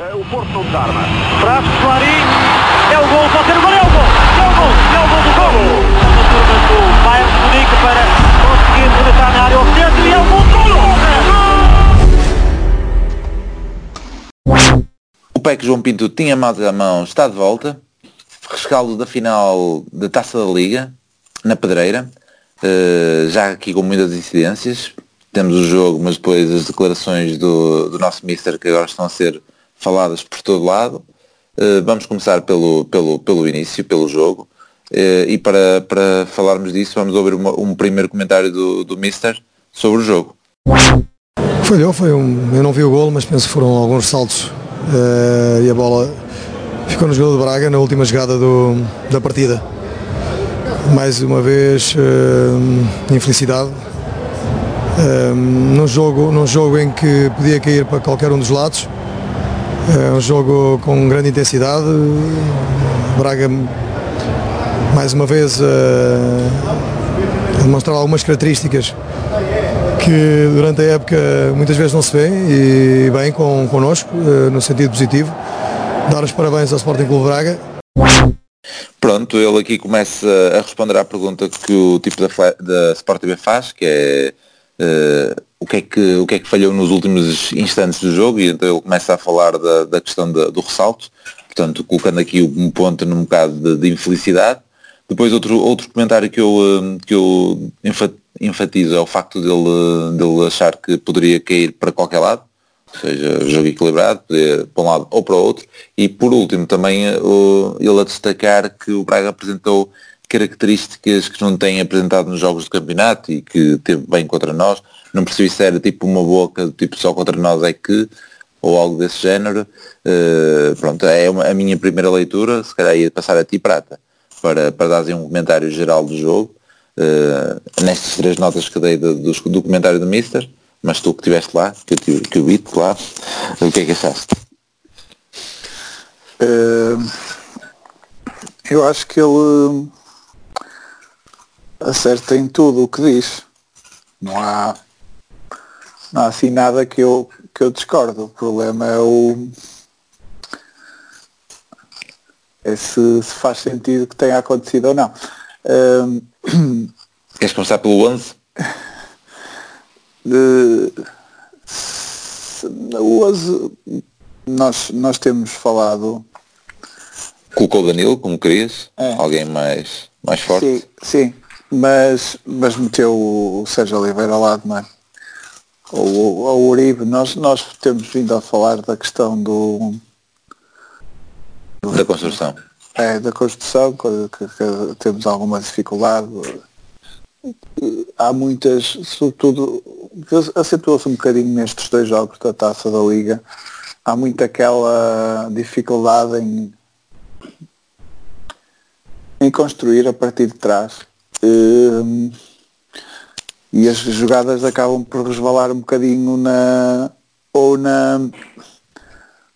O Porto não desarma. Traz Clarim. É o gol, pode ser o gol, é o gol. É o gol, é o gol do gol. A turma do Bayern de Munique para conseguir rematar na área oficial e é o gol do gol. O PEC João Pinto tinha mais à mão, está de volta. Rescaldo da final da Taça da Liga, na Pedreira. Uh, já aqui com muitas incidências. Temos o jogo, mas depois as declarações do, do nosso Mister que agora estão a ser faladas por todo lado. Uh, vamos começar pelo, pelo, pelo início, pelo jogo. Uh, e para, para falarmos disso, vamos ouvir uma, um primeiro comentário do, do Mister sobre o jogo. Falhou, foi um. Eu não vi o golo, mas penso que foram alguns saltos uh, e a bola ficou no jogo de Braga na última jogada do, da partida. Mais uma vez, infelicidade. num, jogo, num jogo em que podia cair para qualquer um dos lados é um jogo com grande intensidade. Braga, mais uma vez, a demonstrar algumas características que durante a época muitas vezes não se vê e bem com, connosco, eh, no sentido positivo. Dar os parabéns ao Sporting Clube Braga. Pronto, ele aqui começa a responder à pergunta que o tipo da, da Sport TV faz, que é o, que é que, o que é que falhou nos últimos instantes do jogo e então ele começa a falar da, da questão da, do ressalto, portanto colocando aqui um ponto num bocado de, de, infelicidade. Depois outro, outro comentário que eu, eh, que eu enfatizo é o facto dele, dele achar que poderia cair para qualquer lado, ou seja, jogo equilibrado, poder para um lado ou para o outro. E por último também eh, ele a destacar que o Braga apresentou características que não tem apresentado nos jogos do campeonato e que teve bem contra nós. Não percebi se era tipo uma boca, tipo só contra nós é que, ou algo desse género. Uh, pronto, é uma, a minha primeira leitura, se calhar ia passar a ti prata, para, para dar um comentário geral do jogo, uh, nestas três notas que dei do, do, do comentário do Mister, mas tu que estiveste lá, que eu, que eu vi claro, o que é que achaste? Uh, eu acho que ele acerta em tudo o que diz. Não há, não há assim nada que eu, que eu discordo. O problema é o. É se, se faz sentido que tenha acontecido ou não. Um, Queres começar pelo 11? De, o 11 nós, nós temos falado. Colocou o Danilo como querias? É. Alguém mais, mais forte? Sim, sim mas, mas meteu o Sérgio Oliveira ao lado, não é? Ou, o Uribe, nós, nós temos vindo a falar da questão do, do da construção. É, da construção, que, que, que, temos alguma dificuldade. Há muitas, sobretudo, acentua-se um bocadinho nestes dois jogos da taça da Liga, há muito aquela dificuldade em, em construir a partir de trás e as jogadas acabam por resvalar um bocadinho na ou na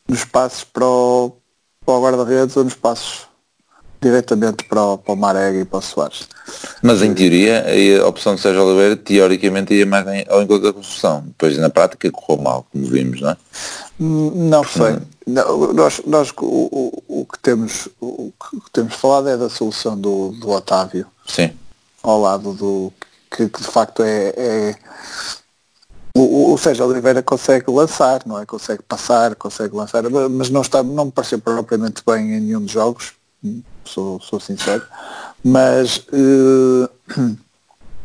nos passos para o, para o guarda-redes ou nos passos diretamente para o, para o Marega e para o Soares. Mas em teoria a opção de Sérgio Oliveira teoricamente ia mais ao encontro da construção. Depois na prática correu mal, como vimos, não é? Não sei. Não, nós, nós o, o, o, que temos, o que temos falado é da solução do, do Otávio. Sim ao lado do que, que de facto é, é o, o Sérgio Oliveira consegue lançar, não é? Consegue passar, consegue lançar, mas não está, não me pareceu propriamente bem em nenhum dos jogos, sou, sou sincero, mas eh,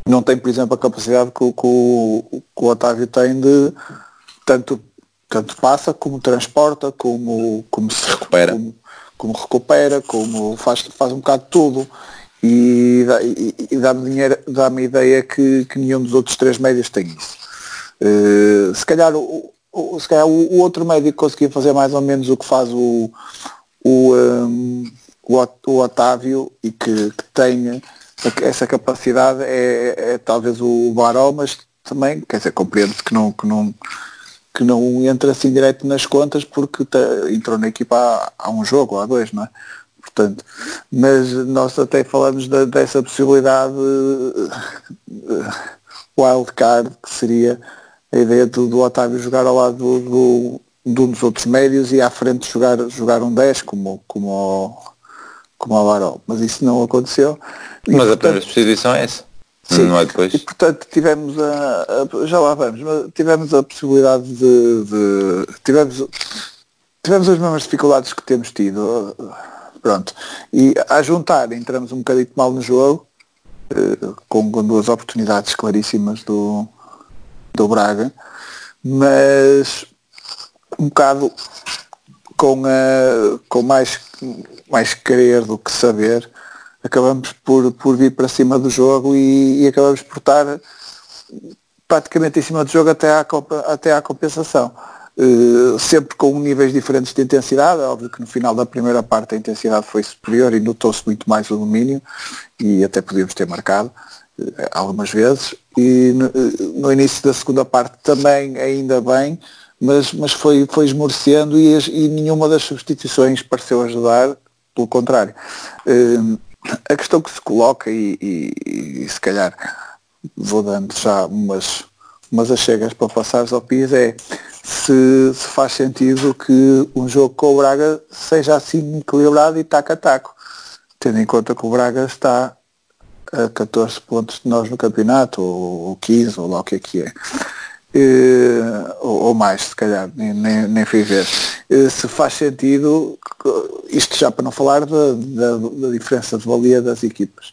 não tem, por exemplo, a capacidade que, que, o, que o Otávio tem de tanto, tanto passa como transporta, como, como se recupera, como, como recupera, como faz, faz um bocado tudo e, e, e dá-me dinheiro, dá-me ideia que, que nenhum dos outros três médios tem isso. Uh, se calhar, o, o, se calhar o, o, outro médico conseguia fazer mais ou menos o que faz o, o, um, o, o Otávio e que, que tem essa capacidade é, é, talvez o Baró, mas também, quer dizer, compreendo que não, que não, que não entra assim direto nas contas porque tá, entrou na equipa há, há um jogo, há dois, não é? Portanto, mas nós até falamos da, dessa possibilidade uh, wildcard, que seria a ideia do, do Otávio jogar ao lado do, do, de um dos outros médios e à frente jogar, jogar um 10 como, como, o, como o Barol. Mas isso não aconteceu. E, mas portanto, a primeira substituição é essa. Sim, não é depois. E portanto tivemos a, a, já lá vamos, mas tivemos a possibilidade de, de, tivemos, tivemos as mesmas dificuldades que temos tido. Pronto. E a juntar entramos um bocadinho mal no jogo, eh, com, com duas oportunidades claríssimas do, do Braga, mas um bocado com, a, com mais, mais querer do que saber, acabamos por, por vir para cima do jogo e, e acabamos por estar praticamente em cima do jogo até à, até à compensação. Uh, sempre com níveis diferentes de intensidade, é óbvio que no final da primeira parte a intensidade foi superior e notou-se muito mais o domínio e até podíamos ter marcado uh, algumas vezes. E no, uh, no, início da segunda parte também ainda bem, mas, mas foi, foi esmorecendo e, e nenhuma das substituições pareceu ajudar, pelo contrário. A questão que se coloca e, e, e, se calhar vou dando já umas, umas achegas para passares ao PIS é se, se, faz sentido que um jogo com o Braga seja assim equilibrado e taco a taco, tendo em conta que o Braga está a 14 pontos de nós no campeonato, ou, ou 15, ou lá o que é que é. Uh, ou, ou, mais, se calhar, nem, nem, nem fui ver. Uh, se faz sentido, isto já para não falar da, da, da diferença de valia das equipas.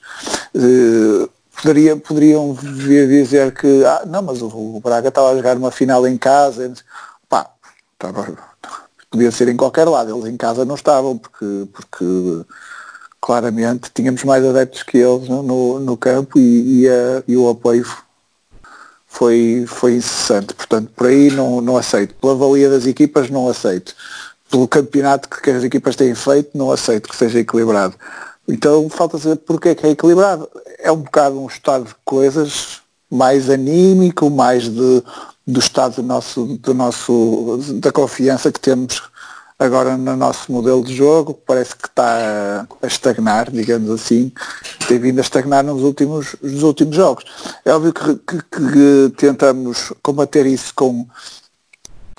Uh, poderia, poderiam vir dizer que, ah, não, mas o, Braga estava a jogar uma final em casa, pá, estava, podia ser em qualquer lado, eles em casa não estavam, porque, porque claramente tínhamos mais adeptos que eles no, no campo e, e, a, e o apoio foi, foi incessante. Portanto, por aí não, não aceito. Pela valia das equipas não aceito. Pelo campeonato que as equipas têm feito, não aceito que seja equilibrado. Então falta saber porque é que é equilibrado. É um bocado um estado de coisas mais anímico, mais de, do estado do nosso, do nosso, da confiança que temos agora no nosso modelo de jogo, que parece que está a estagnar, digamos assim, tem vindo a estagnar nos últimos, nos últimos jogos. É óbvio que, que, que tentamos combater isso com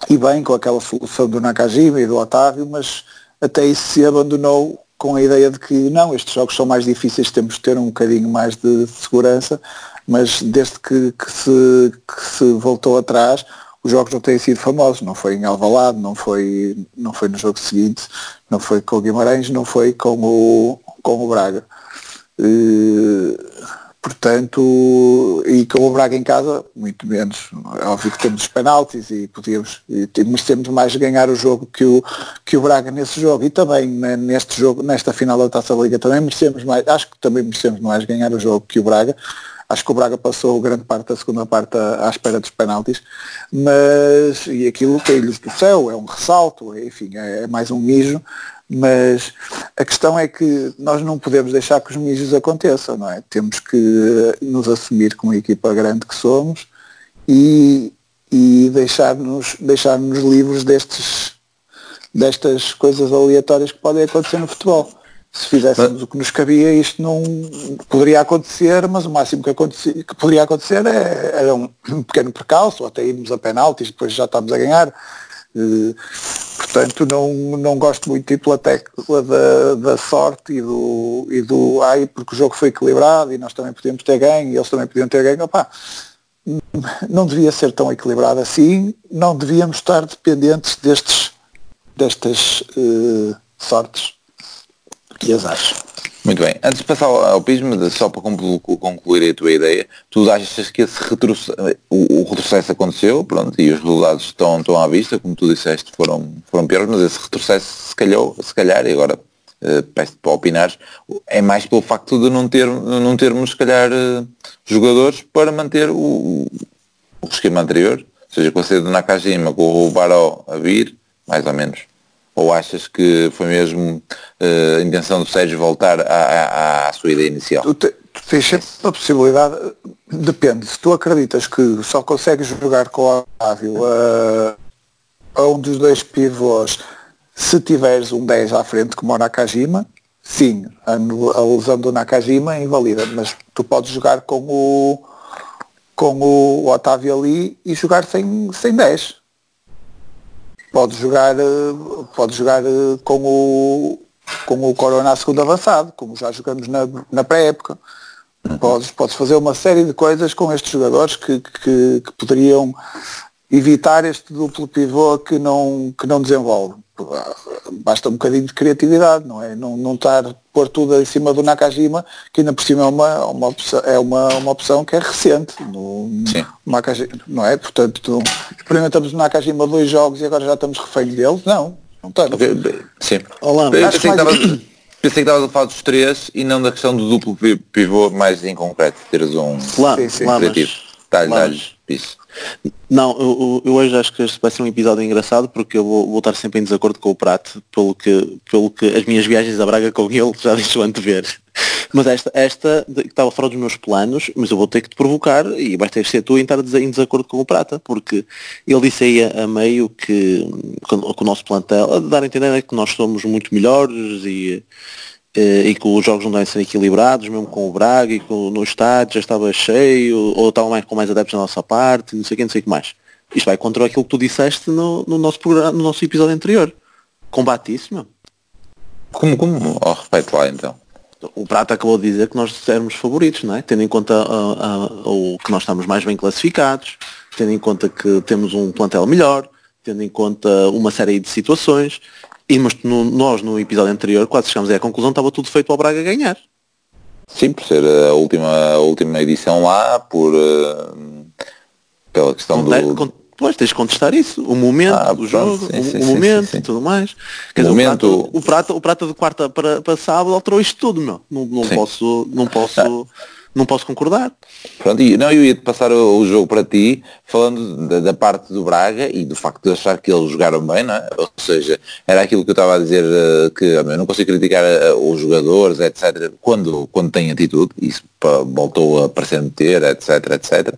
e bem com aquela solução do Nakajima e do Otávio, mas até isso se abandonou com a ideia de que não, estes jogos são mais difíceis, temos de ter um bocadinho mais de segurança, mas desde que, que, se, que se voltou atrás, os jogos não têm sido famosos, não foi em Alvalade, não foi, não foi no jogo seguinte, não foi com o Guimarães, não foi com o, com o Braga. E, portanto, e com o Braga em casa, muito menos. É óbvio que temos os penaltis e podíamos, e merecemos mais ganhar o jogo que o, que o Braga nesse jogo. E também né, neste jogo, nesta final da Taça Liga, também merecemos mais, acho que também merecemos mais ganhar o jogo que o Braga Acho que o Braga passou grande parte da segunda parte à, à espera dos penaltis, mas e aquilo caiu-lhes do céu, é um ressalto, enfim, é, é mais um mijo, mas a questão é que nós não podemos deixar que os mijos aconteçam, não é? Temos que nos assumir como equipa grande que somos e, e deixar-nos deixar -nos livres destes, destas coisas aleatórias que podem acontecer no futebol se fizéssemos o que nos cabia, isto não poderia acontecer, mas o máximo que, acontecia, que poderia acontecer é, era um, pequeno percalço, ou até irmos a penaltis, depois já estamos a ganhar. Uh, portanto, não, não gosto muito pela tecla da, da sorte e do, e do ai, porque o jogo foi equilibrado e nós também podíamos ter ganho e eles também podiam ter ganho. Não devia ser tão equilibrado assim, não devíamos estar dependentes destes, destas uh, sortes e azar. Muito bem. Antes de passar ao, pismo, só para concluir a tua ideia, tu achas que esse o, o, retrocesso aconteceu, pronto, e os resultados estão, estão à vista, como tu disseste, foram, foram piores, mas esse retrocesso se calhou, se calhar, e agora uh, peço para opinar, é mais pelo facto de não, ter, não termos, se calhar, uh, jogadores para manter o, o esquema anterior, seja com a saída do Nakajima, com o Baró a vir, mais ou menos. Ou achas que foi mesmo uh, a intenção do Sérgio voltar à, à, à sua ideia inicial? Tu, te, tu tens sempre a possibilidade, depende, se tu acreditas que só consegues jogar com o Otávio a, a um dos dois pivôs se tiveres um 10 à frente como o Nakajima, sim, a, a lesão do Nakajima é invalida, mas tu podes jogar com o com o Otávio ali e jogar sem, sem 10 pode jogar, pode jogar com o, com o Corona a segundo avançado, como já jogamos na, na pré-época. Podes, podes fazer uma série de coisas com estes jogadores que, que, que poderiam evitar este duplo pivô que não, que não desenvolve. Basta um bocadinho de criatividade, não é? Não, não estar pôr tudo em cima do Nakajima, que ainda por cima é uma, uma, opção, é uma, uma opção que é recente. No, Sim. Nakajima, não é? Portanto, experimentamos o Nakajima dois jogos e agora já estamos reféns dele. Não, não estamos. Sim. Olá, Eu pensei que estavas- pensei que estavas a falar dos três e não da questão do duplo pi- pivô mais em concreto. Teres um mas- criativo. Dá-lhe, dá-lhe. Isso. Não, eu, eu- hoje acho que este vai ser um episódio engraçado porque eu vou, vou estar sempre em desacordo com o Prato, pelo que, pelo que as minhas viagens a Braga com ele já deixou antever. Mas esta, esta estava fora dos meus planos, mas eu vou ter que te provocar e vais ter que ser tu em estar em desacordo com o Prata, porque ele disse aí a, a meio que, com, com o nosso plantel, a dar a entender né, que nós somos muito melhores e, e que os jogos não devem ser equilibrados, mesmo com o Braga e com, no estádio já estava cheio, ou estava mais com mais adeptos da nossa parte, não sei o que, não sei o que mais. Isto vai contra aquilo que tu disseste no, no nosso programa, no nosso episódio anterior. Combate isso, meu. Como, como? Oh, repete lá então. O Prata acabou de dizer que nós éramos favoritos, não é? Tendo em conta ah, ah, o que nós estamos mais bem classificados, tendo em conta que temos um plantel melhor, tendo em conta uma série de situações, e mas no- nós no episódio anterior quase chegamos à conclusão estava tudo feito ao Braga ganhar. Sim, por ser a última, a última edição lá, por eh, pela questão Conte- do, con- Pois, tens de contestar isso. O momento, Ah, o jogo, sim, o, sim, o sim, momento e tudo mais. Quer dizer, momento- o, prata, o, o prata de quarta para, para sábado alterou isto tudo, meu. Não, não posso, não posso, não posso concordar. Pronto, e, não, eu ia-te passar o, o jogo para ti, falando da, da parte do Braga e do facto de achar que eles jogaram bem, não é? Ou seja, era aquilo que eu estava a dizer, eh, que eu não consigo criticar eh, os jogadores, etc., quando, quando têm atitude, isso voltou a parecer ter, etc., etc.,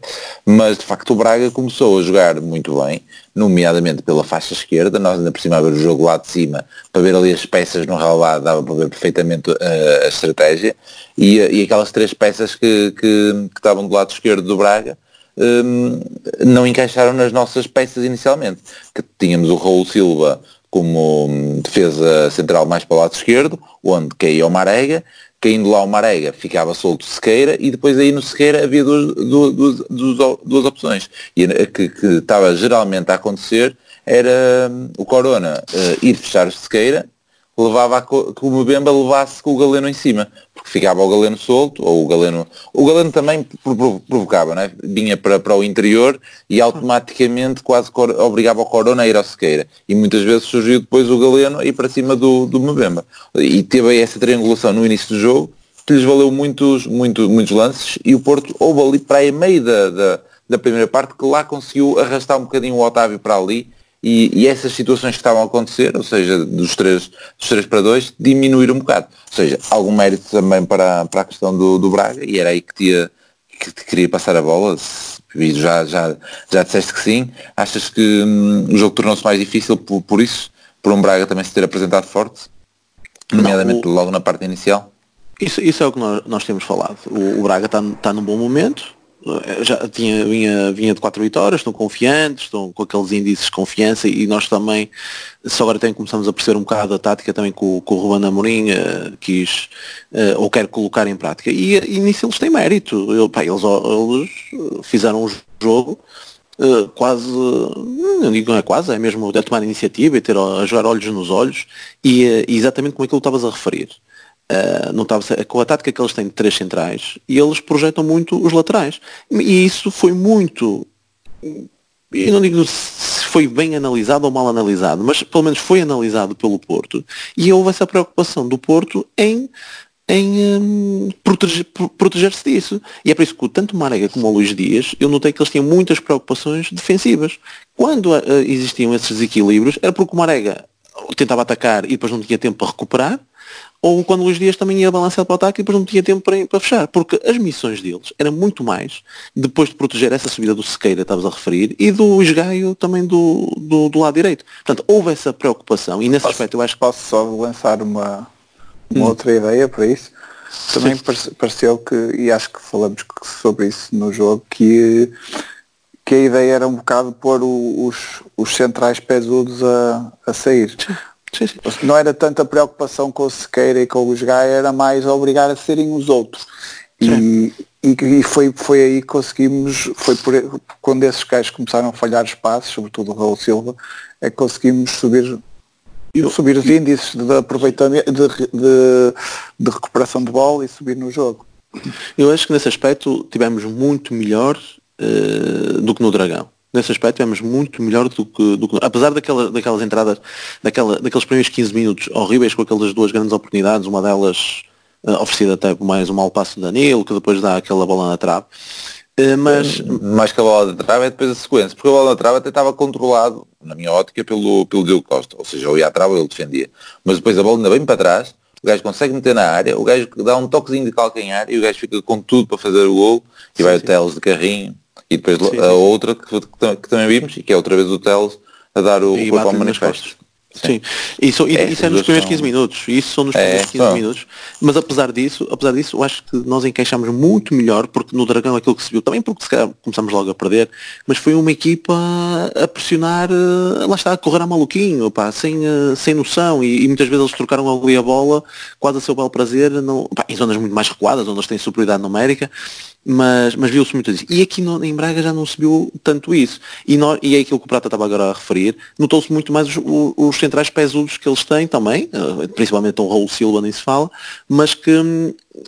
mas de facto o Braga começou a jogar muito bem, nomeadamente pela faixa esquerda, nós ainda por cima a ver o jogo lá de cima, para ver ali as peças no relvado, dava para ver perfeitamente eh, a estratégia, e, eh, e aquelas três peças que, que, que estavam do lado esquerdo do Braga, hum, não encaixaram nas nossas peças inicialmente. Que tínhamos o Raul Silva como hum, defesa central mais para o lado esquerdo, onde caía o Marega, caindo lá o Marega ficava solto Sequeira e depois aí no Sequeira havia duas, duas, duas, duas, opções. E a que, que estava geralmente a acontecer era hum, o Corona eh, ir fechar o Sequeira levava a que o Mbemba levasse com o Galeno em cima, porque ficava o Galeno solto, ou o Galeno, o Galeno também pro- pro- provocava, não é? vinha para, para o interior e automaticamente quase obrigava o Corona a ir ao Sequeira, e muitas vezes surgiu depois o Galeno a ir para cima do, do Mbemba, e teve aí essa triangulação no início do jogo, que lhes valeu muitos, muitos, lances, e o Porto houve ali para aí meio da, da, da primeira parte, que lá conseguiu arrastar um bocadinho o Otávio para ali, e, e essas situações que estavam a acontecer, ou seja, dos 3, dos 3 para 2, diminuíram um bocado. Ou seja, algum mérito também para, para a questão do, do Braga, e era aí que, tinha, que te queria passar a bola, e já, já, já disseste que sim. Achas que hum, o jogo tornou-se mais difícil por, por isso? Por um Braga também se ter apresentado forte? Nomeadamente o- logo na parte inicial? Isso, isso é o que nós, nós temos falado. O, o Braga está tá num bom momento. Eh, Já tinha, vinha, vinha de quatro vitórias, estão confiantes, estão com aqueles índices de confiança e nós também, só agora também começamos a perceber um bocado a tática também que o, que o Ruben Amorim eh, quis eh, ou quer colocar em prática. E, e nisso eles têm mérito. Eu, pá, eles, eles fizeram um jogo eh, quase, não digo não é quase, é mesmo a tomar iniciativa e ter a jogar olhos nos olhos e, eh, e exatamente como aquilo que estavas a referir. Uh, não estava com a tática que eles têm de três centrais e eles projetam muito os laterais e isso foi muito eu não digo se foi bem analisado ou mal analisado mas pelo menos foi analisado pelo Porto e houve essa preocupação do Porto em em pro- proteger-se disso. E é por isso que tanto Marega como o Luís Dias, eu notei que eles tinham muitas preocupações defensivas. Quando ah, existiam esses desequilíbrios, era porque o Marega tentava atacar e depois não tinha tempo para recuperar, ou quando o Luís Dias também ia balançar para o ataque e depois não tinha tempo para, para fechar. Porque as missões deles eram muito mais depois de proteger essa subida do Sequeira, estavas a referir, e do esgaio também do, do, do lado direito. Portanto, houve essa preocupação e nesse aspecto eu acho que Posso só lançar uma, uma outra ideia para isso? Também parece- pareceu que, e acho que falamos sobre isso no jogo, que, que a ideia era um bocado pôr o, os, os centrais pesudos a, a sair. Sim, sim. Não era tanta preocupação com o Sequeira e com o Gaia, era mais obrigar a serem os outros. E, e, e, foi, foi aí que conseguimos, foi por, quando esses gajos começaram a falhar os passos, sobretudo o Raul Silva, é que conseguimos subir eu, subir os índices de aproveitamento de, de, de, recuperação de bola e subir no jogo. Eu acho que nesse aspecto tivemos muito melhor uh, do que no Dragão. Nesse aspecto tivemos muito melhor do que, do que apesar daquela, daquelas entradas, daquela, daqueles primeiros 15 minutos horríveis com aquelas duas grandes oportunidades, uma delas uh, oferecida até mais um mau passo de Danilo, que depois dá aquela bola na trave. Uh, mas mais que a bola da trave é depois a sequência, porque a bola da trave até estava controlado, na minha ótica, pelo, pelo Diogo Costa, ou seja, eu ia à trave ou ele defendia. Mas depois a bola ainda bem para trás, o gajo consegue meter na área, o gajo dá um toquezinho de calcanhar e o gajo fica com tudo para fazer o gol e sim, vai sim. o Teles de carrinho e depois sim, a outra que, que, também vimos e que é outra vez o Teles a dar o, o ao manifesto. Sim, isso, é, isso é nos primeiros 15 minutos, isso são nos é, primeiros 15 minutos, mas apesar disso, apesar disso, eu acho que nós encaixamos muito melhor, porque no Dragão aquilo que se viu, também porque se calhar começamos logo a perder, mas foi uma equipa a pressionar, eh, lá está, a correr a maluquinho, pá, sem, eh, sem noção, e, e, muitas vezes eles trocaram ali a bola, quase a seu belo prazer, não, pá, em zonas muito mais recuadas, onde eles têm superioridade numérica, mas, mas viu-se muito isso. E aqui no, em Braga já não se viu tanto isso. E, e é aquilo que o Prata estava agora a referir, notou-se muito mais os, os, centrais pesudos que eles têm também, eh, principalmente o Raul Silva nem se fala, mas que,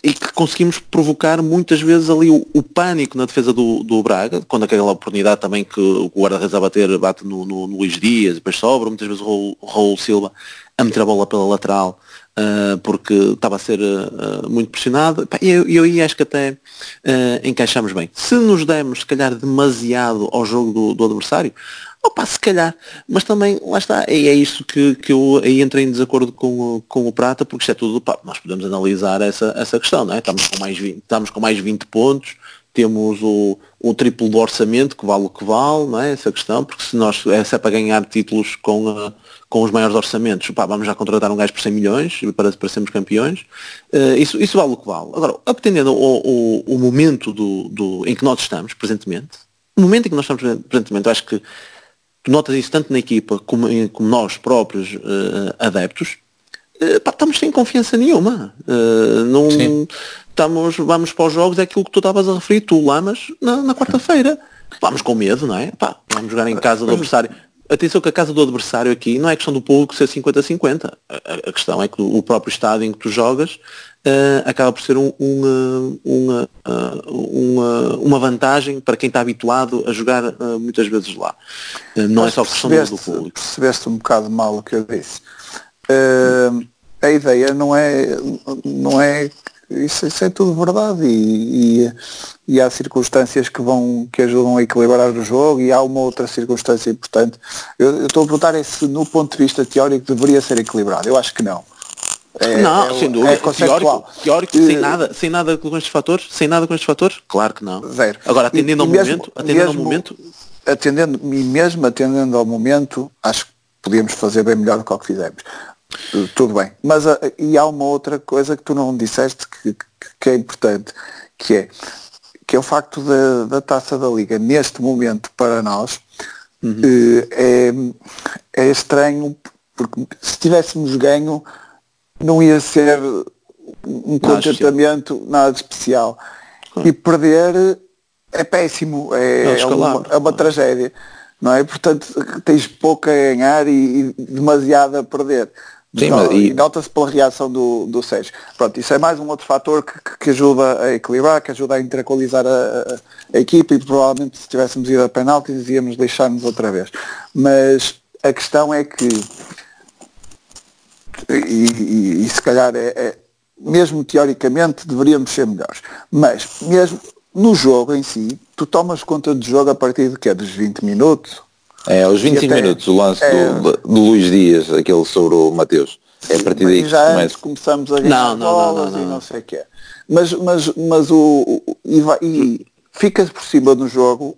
e que conseguimos provocar muitas vezes ali o, o pânico na defesa do, do Braga, quando aquela oportunidade também que o guarda-redes a bater bate no, no, no, Luís Dias, depois sobra, muitas vezes o Raul, o Raul Silva a meter a bola pela lateral uh, porque estava a ser uh, muito pressionado. E eu, eu, eu acho que até uh, encaixamos bem. Se nos demos, se calhar, demasiado ao jogo do, do adversário, opa, se calhar, mas também, lá está, e é isso que, que eu aí entrei em desacordo com, o, com o Prata, porque isto é tudo, pá, nós podemos analisar essa, essa questão, não é? Estamos com mais 20, estamos com mais 20 pontos, temos o, o triplo do orçamento, que vale o que vale, não é? Essa questão, porque se nós, se é para ganhar títulos com, com os maiores orçamentos, pá, vamos já contratar um gajo por 100 milhões para, para sermos campeões, uh, isso, isso vale o que vale. Agora, atendendo ao, ao, ao momento do, do, em que nós estamos presentemente, o momento em que nós estamos presentemente, eu acho que tu notas isso tanto na equipa como, como nós próprios uh, adeptos, uh, pá, estamos sem confiança nenhuma. não, estamos, vamos para os jogos, é aquilo que tu estavas a referir, tu lá, mas na, na quarta-feira. Vamos com medo, não é? Pá, vamos jogar em casa do adversário atenção que a casa do adversário aqui não é questão do público ser 50-50. A, a, questão é que o próprio estádio em que tu jogas uh, acaba por ser um, um, uma, uma, uma vantagem para quem está habituado a jogar uh, muitas vezes lá. Uh, não Mas é só questão do público. Percebeste um bocado mal o que eu disse. a ideia não é, não é isso, isso, é tudo verdade e, e, e, há circunstâncias que vão que ajudam a equilibrar o jogo e há uma outra circunstância importante. Eu, eu estou a perguntar é se no ponto de vista teórico deveria ser equilibrado. Eu acho que não. É, não, é, sem dúvida. É teórico, teórico sem nada, sem nada com estes fatores, sem nada com estes fatores, claro que não. Zero. Agora atendendo e, ao mesmo, momento, atendendo mesmo, ao momento, atendendo e mesmo atendendo ao momento, acho que podíamos fazer bem melhor do que o que fizemos. Tudo bem. Mas uh, e há uma outra coisa que tu não disseste que, que, é importante, que é que é o facto da, da taça da liga neste momento para nós uhum. uh, é, é estranho porque se tivéssemos ganho não ia ser um contentamento nada especial. E perder é péssimo, é, é, uma, é uma tragédia. Não é? Portanto, tens pouco a ganhar e, e demasiado a perder. Sim, e... Nota-se pela reação do, do Sérgio. Pronto, isso é mais um outro fator que, que ajuda a equilibrar, que ajuda a intercoalizar a, a, a equipa e provavelmente se tivéssemos ido a penaltis íamos deixar-nos outra vez. Mas a questão é que, e, e, e se calhar é, é, mesmo teoricamente deveríamos ser melhores, mas mesmo no jogo em si, tu tomas conta do jogo a partir de quê? Dos 20 minutos? É, aos 25 até, minutos, o lance é, do, do Luís Dias, aquele sobre o Mateus. É a partir daí que já antes começamos a ganhar não, não, bolas não, não, e não sei o que é. Mas, mas, mas o, o e, vai, e fica por cima do jogo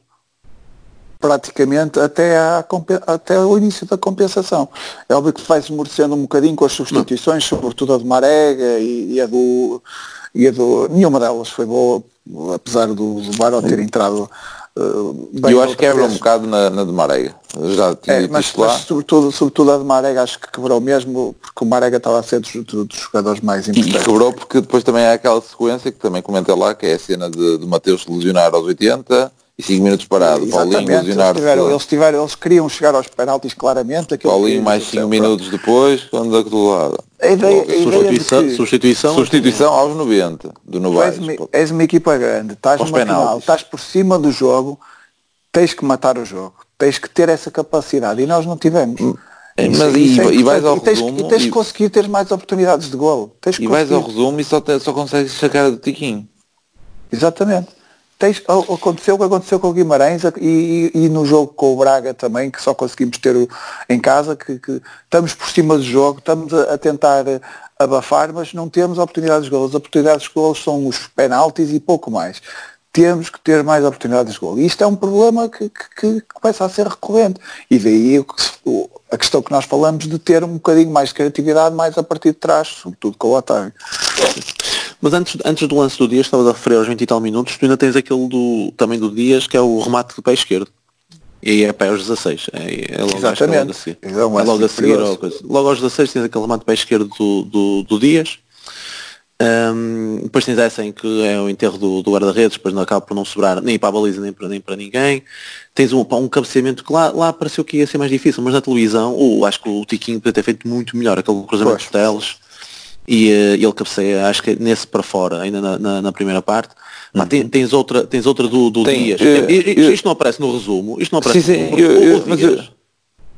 praticamente até, a, até o início da compensação. É óbvio que vai esmorecendo um bocadinho com as substituições, sobretudo a de Marega e, e, a do. E a do. Nenhuma delas foi boa, apesar do, do Baró ter entrado uh, Eu acho que quebra um bocado na, na de Marega. Já tinha é, mas, mas sobretudo, sobretudo a de Marega acho que quebrou mesmo porque o Marega estava a ser dos, dos jogadores mais importantes. E quebrou porque depois também há aquela sequência que também comentei lá, que é a cena de, de Mateus lesionar aos 80 e 5 minutos parado. Paulinho lesionar eles, tiveram, eles, tiveram, eles queriam chegar aos penaltis claramente. Paulinho mais 5 minutos depois, quando do lado. A ideia, a substituição, que, substituição, substituição aos 90 do Novaes. És, és uma equipa grande, estás numa final, estás por cima do jogo, tens que matar o jogo, tens que ter essa capacidade e nós não tivemos. É, mas isso, e, é e vais ao e tens, resumo, e tens que conseguir ter mais oportunidades de golo. Tens e vais ao resumo e só, te, só consegues sacar do tiquinho. Exatamente tens, aconteceu o que aconteceu com o Guimarães e, e, e, no jogo com o Braga também, que só conseguimos ter o, em casa, que, que, estamos por cima do jogo, estamos a, a, tentar abafar, mas não temos oportunidades de gols. As oportunidades de gols são os penaltis e pouco mais. Temos que ter mais oportunidades de gol. E isto é um problema que, que, que começa a ser recorrente. E daí a questão que nós falamos de ter um bocadinho mais de criatividade mais a partir de trás, sobretudo com o Otávio. Mas antes, antes do lance do Dias, estava a referir aos 20 e tal minutos, tu ainda tens aquele do, também do Dias, que é o remate do pé esquerdo. E aí é pé aos 16. É, é logo, Exatamente. É logo a seguir. É, é logo a seguir Logo aos 16 tens aquele remate do pé esquerdo do, do, do Dias. Um, depois tens essa em que é o enterro do, do guarda-redes, depois não acaba por não sobrar nem para a baliza nem para, nem para ninguém. Tens um, um cabeceamento que lá, lá pareceu que ia ser mais difícil, mas na televisão, oh, acho que o Tiquinho podia ter feito muito melhor, aquele cruzamento de teles e uh, ele cabeceia, acho que nesse para fora, ainda na, na, na primeira parte. Uhum. tem, tens outra, tens outra do, do tem, Dias. Eu, eu, isto não aparece no resumo, isto não aparece sim, sim, no eu, o, Dias,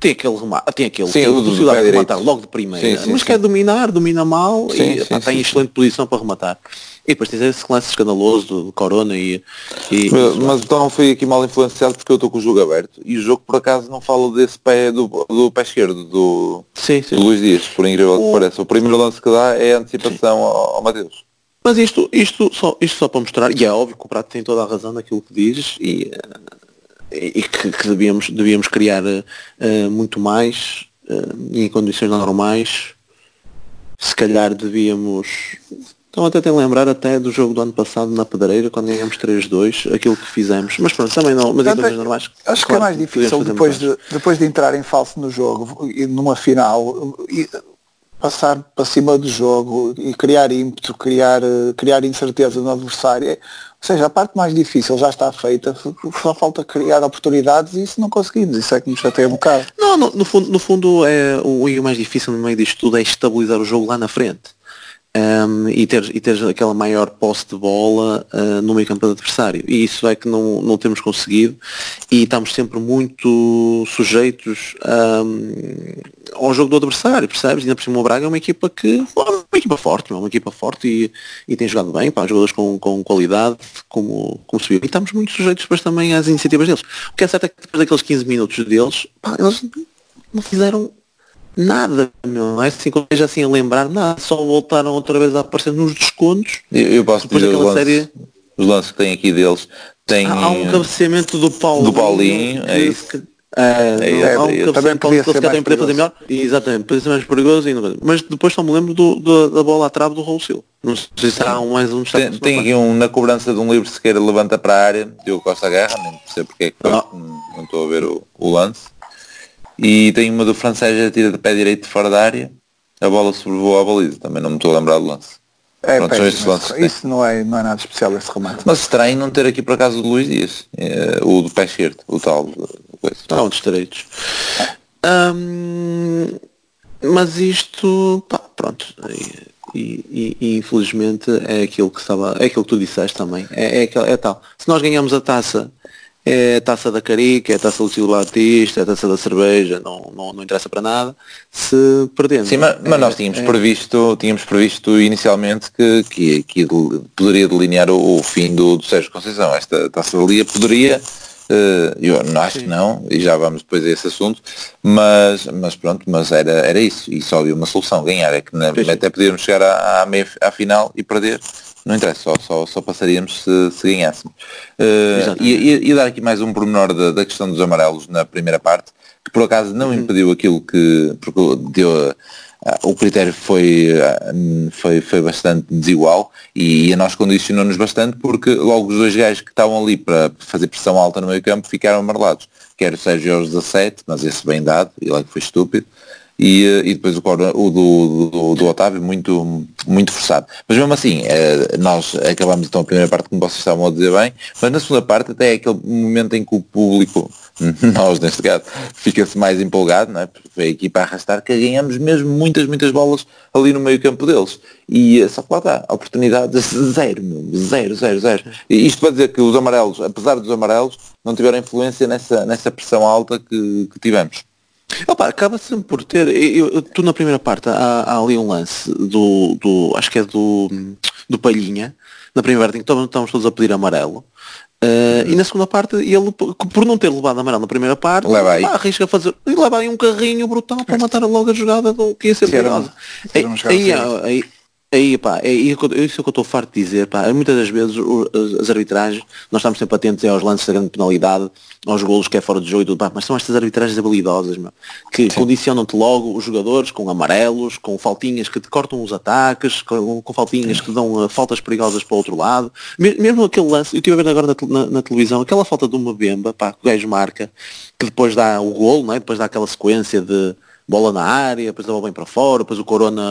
tem aquele remate, tem aquele, sim, tem a possibilidade de rematar logo de primeira, sim, sim, mas quer dominar, domina mal e está em excelente posição para rematar. E depois tens esse lance escandaloso do, Corona e, e mas, mas, então foi aqui mal influenciado porque eu estou com o jogo aberto e o jogo por acaso não fala desse pé do, do pé esquerdo do, sim, sim. do Luís Dias, por incrível o... que pareça. O primeiro lance que dá é a antecipação ao, ao Mateus. Mas isto, isto, só, isto só para mostrar, e é óbvio que o Prato tem toda a razão naquilo que diz e, e que, que devíamos, devíamos criar uh, muito mais uh, em condições normais se calhar devíamos então até lembrar até do jogo do ano passado na Pedreira, quando ganhamos 3-2, aquilo que fizemos. Mas pronto, também não, mas em condições normais. Acho claro, que é mais difícil depois de, depois de entrar em falso no jogo e numa final e passar para cima do jogo e criar ímpeto, criar, criar incerteza no adversário. Ou seja, a parte mais difícil já está feita, só falta criar oportunidades e isso não conseguimos, isso é que nos chateia um bocado. Não, no, no fundo, no fundo é, o, o mais difícil no meio disto tudo é estabilizar o jogo lá na frente um, e, ter, e ter aquela maior posse de bola uh, no meio campo do adversário. E isso é que não, não temos conseguido e estamos sempre muito sujeitos um, ao jogo do adversário, percebes? E ainda por cima o Braga é uma equipa que é uma equipa forte, é uma equipa forte e, e tem jogado bem, para jogadores com, com qualidade, como, como se viu. E estamos muito sujeitos depois também às iniciativas deles. O que é certo é que depois daqueles 15 minutos deles, pá, eles não fizeram Nada, meu. É assim como já assim a lembrar, nada. Só voltaram outra vez a aparecer nos descontos. Eu, eu posso dizer os lances, série... os lances que tem aqui deles. Tem, há um cabeceamento do Paulinho. Do Paulinho, é isso. Que, é, é, tem para fazer melhor. Exatamente, podia ser mais perigoso. Mas depois só me lembro do, do, da bola à trave do Roussil. Não sei se há um mais um Tem, tem aqui um na cobrança de um livre sequer levanta para a área, deu Costa Guerra, nem sei porque é que ah. não, não estou a ver o, o lance e tem uma do francês a tira de pé direito de fora da área, a bola sobrevoou a baliza, também não me estou a lembrar do lance. É, Pronto, isso não é, não é nada especial esse remate. Mas estranho não ter aqui por acaso o do Luís Dias, é, o do pé esquerdo, o tal coisa. Está um direitos. Hum, mas isto, pá, pronto. E, e, e, infelizmente é aquilo que estava, é aquilo que tu disseste também. É, é, é tal. Se nós ganhamos a taça é a taça da Carica, é a taça do Silvio Batista, é a taça da cerveja, não, não, não interessa para nada, se perdemos. Sim, mas, mas nós é, tínhamos, é, previsto, tínhamos previsto inicialmente que, que, que poderia delinear o, o fim do, do Sérgio Conceição. Esta taça da Liga poderia, eu não acho Sim. que não, e já vamos depois a esse assunto, mas, mas pronto, mas era, era isso, e só havia uma solução, ganhar, é que na, até podíamos chegar à, à, meia, à final e perder não interessa, só, só, só passaríamos se, se ganhássemos. Uh, e, e, e, dar aqui mais um pormenor da, da, questão dos amarelos na primeira parte, que por acaso não uhum. impediu aquilo que deu o critério foi, foi, foi bastante desigual e, a nós condicionou-nos bastante porque logo os dois gajos que estavam ali para fazer pressão alta no meio campo ficaram amarelados. Quer o Sérgio aos 17, mas esse bem dado, e lá que foi estúpido, e, e depois o, o do, do, do, Otávio muito, muito forçado. Mas mesmo assim, nós acabamos então a primeira parte como vocês estavam a dizer bem, mas na segunda parte até é aquele momento em que o público, nós neste caso, fica-se mais empolgado, não é? porque a equipa a arrastar, que ganhamos mesmo muitas, muitas bolas ali no meio campo deles. E eh, só que lá está, oportunidades zero, zero, zero, zero. E isto para dizer que os amarelos, apesar dos amarelos, não tiveram influência nessa, nessa pressão alta que, que tivemos. Opa, acaba sempre por ter. Eu, eu, tu na primeira parte há, há, ali um lance do, do. Acho que é do. do Palhinha. Na primeira parte em que estamos todos a pedir amarelo. Uh, e na segunda parte ele, por não ter levado amarelo na primeira parte, leva aí. Pá, arrisca a fazer. E leva aí um carrinho brutal para matar logo a jogada do que ia ser perigosa. Aí, aí, aí, Aí, pá, é, isso que eu estou farto de dizer, pá, muitas das vezes as arbitragens, nós estamos sempre atentos aos lances da grande penalidade, aos golos que é fora de jogo e tudo, pá, mas são estas arbitragens habilidosas, meu, que condicionam-te logo os jogadores com amarelos, com faltinhas que te cortam os ataques, com, com faltinhas que dão uh, faltas perigosas para o outro lado. Mesmo aquele lance, eu estive a ver agora na, na, na, televisão, aquela falta de uma bemba, pá, que o gajo marca, que depois dá o golo, é? depois dá aquela sequência de bola na área, depois a bola bem para fora, depois o Corona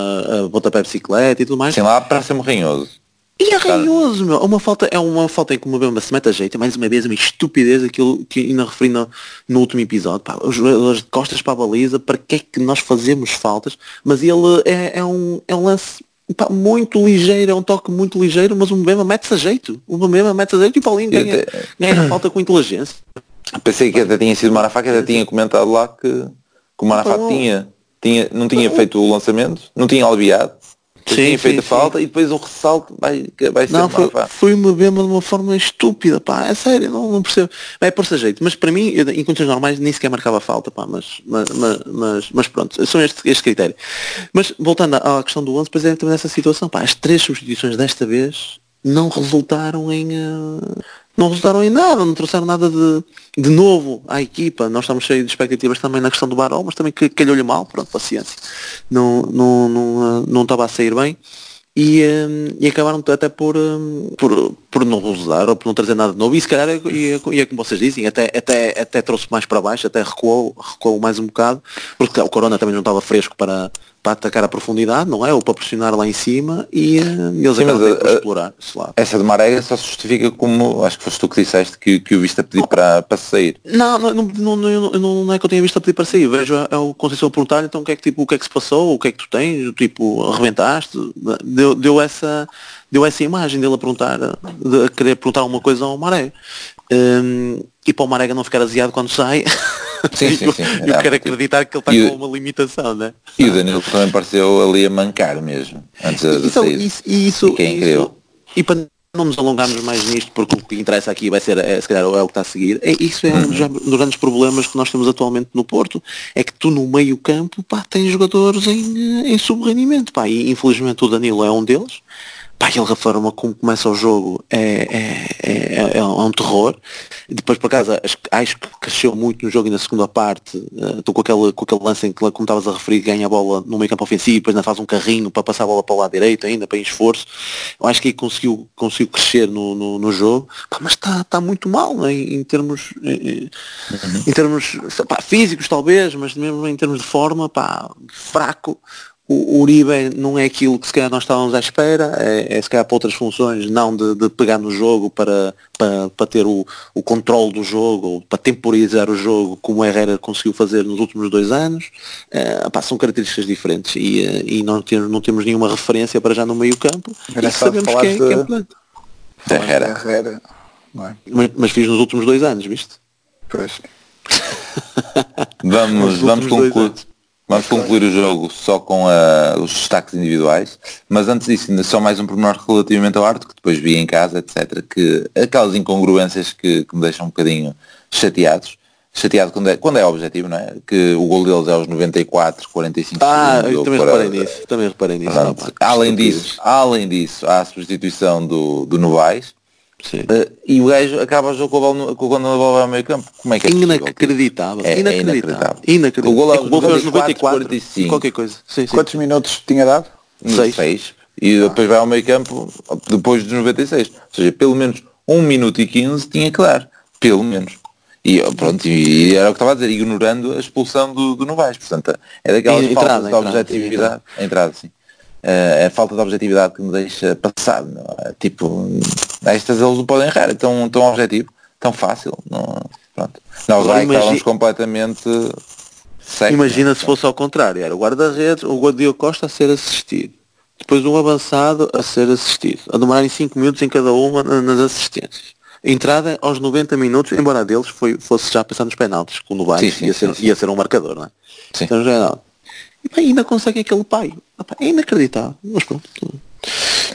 uh, bota para a bicicleta e tudo mais. Sim, lá para ser ranhoso. E é ranhoso, meu. Uma falta, é uma falta em que uma bemba se mete a jeito, mais uma vez uma estupidez aquilo que ainda referi no, no último episódio. Pá, os jogadores de costas para a baliza, para que é que nós fazemos faltas? Mas ele é, é, um, é um lance pá, muito ligeiro, é um toque muito ligeiro, mas o Mbemba mete-se a jeito. O Mbemba mete-se a jeito e o Paulinho ganha, ganha a falta com inteligência. Pensei que até tinha sido Marafá, que até tinha comentado lá que que o Manafá tinha, tinha, não tinha feito o lançamento, não tinha albiado, sim, tinha feito sim, falta sim. e depois o ressalto vai, vai ser não, foi, foi uma bema de uma forma estúpida, pá, é sério, não, não percebo. Vai por esse jeito, mas para mim, eu, em condições normais, nem sequer marcava falta, pá, mas, mas, mas, mas pronto, são este, este critério. Mas voltando à questão do 11, depois é também nessa situação, pá, as três substituições desta vez não resultaram em uh, não resultaram em nada, não trouxeram nada de, de novo à equipa. Nós estamos cheios de expectativas também na questão do Barol, mas também calhou-lhe mal, pronto, paciência. Não, não, não, não estava a sair bem. E, um, e acabaram até por, um, por, por não usar ou por não trazer nada de novo e se calhar e, é como vocês dizem, até, até, até trouxe mais para baixo, até recuou, recuou mais um bocado, porque o Corona também não estava fresco para, para atacar a profundidade, não é? Ou para pressionar lá em cima e, uh, eles Sim, acabam por explorar esse lado. Essa de Marega só se justifica como, acho que foste tu que disseste que, que o viste a pedir para, para sair. Não, não, não, não, não, é que eu tenha visto a pedir para sair, vejo é o Conceição a perguntar então o que é que tipo, o que é que se passou, o que é que tu tens, tipo, arrebentaste, deu, deu essa deu essa imagem dele a perguntar, de, a querer perguntar alguma coisa ao Marega. Um, e para o Marega não ficar aziado quando sai. Sim, sim, sim. eu, quero acreditar que ele está com uma limitação, né? E o Danilo também pareceu ali a mancar mesmo, antes de então, sair. Isso, isso, e, é incrível. e para não nos alongarmos mais nisto, porque o que interessa aqui vai ser, é, se calhar, é o que está a seguir, é, isso é um dos, uhum. dos grandes problemas que nós temos atualmente no Porto, é que tu no meio campo, pá, tens jogadores em, em sub-rendimento, pá, e infelizmente o Danilo é um deles, Pá, ele a forma como começa o jogo é, é, é, é, um terror. Depois, por acaso, acho que cresceu muito no jogo e na segunda parte. Estou uh, com, aquele, com aquele lance em que, como estavas a referir, ganha a bola no meio campo ofensivo, depois ainda faz um carrinho para passar a bola para o lado direito ainda, para esforço. Eu acho que aí conseguiu, conseguiu crescer no, no, no jogo. Pá, mas está tá muito mal né, em, em termos, em, em termos pá, físicos talvez, mas mesmo em termos de forma, pá, fraco o Uribe não é aquilo que se calhar nós estávamos à espera, é, é se calhar para outras funções, não de, de pegar no jogo para, para, para ter o, o controle do jogo, para temporizar o jogo, como o Herrera conseguiu fazer nos últimos dois anos. É, pá, são características diferentes e, e não, temos, não temos nenhuma referência para já no meio campo e sabemos quem, é, de... quem é importante. Herrera. Herrera. É? Mas, mas fiz nos últimos dois anos, viste? Pois. vamos, vamos concluir. Vamos concluir o jogo só com uh, os destaques individuais, mas antes disso ainda só mais um pormenor relativamente ao arte, que depois vi em casa, etc, que aquelas incongruências que, que me deixam um bocadinho chateados, chateado quando é, quando é objetivo, não é? Que o gol deles é aos 94, 45 ah, segundos. Ah, eu também para, reparei nisso, também reparei nisso. Pronto, além disso, além disso, há a substituição do, do Novaes. Uh, e o gajo acaba o jogo com a bola, no, com a bola ao meio campo. Como é que é? Inacreditável. É, é inacreditável. inacreditável. O gol é o gol foi aos 94, 94, qualquer coisa. Sim, sim. Quantos minutos tinha dado? Seis. Seis. E depois vai ao meio campo depois dos 96. Ou seja, pelo menos 1 minuto e 15 tinha que dar. Pelo menos. E pronto, e era o que estava a dizer, ignorando a expulsão do, do Novaes. Portanto, é daquelas faltas entrada, de entrada, objetividade. A entrada, sim. Eh, é a falta de objetividade que me deixa passado. não é? Tipo, estas eles não podem errar, é tão, tão objetivo, tão fácil. Não, pronto. Nós Agora lá imagi- estávamos completamente secos, Imagina não? se fosse ao contrário, era o guarda-redes, o Guardiola Costa a ser assistido. Depois um avançado a ser assistido. A demorarem 5 minutos em cada uma na- nas assistências. Entrada aos 90 minutos, embora deles foi, fosse já pensar nos penaltis, com o sim, ia, ser, sim, ia ser um marcador, não é? Sim. Então já era. E pá, ainda consegue aquele pai. Epá, É inacreditável. Mas pronto.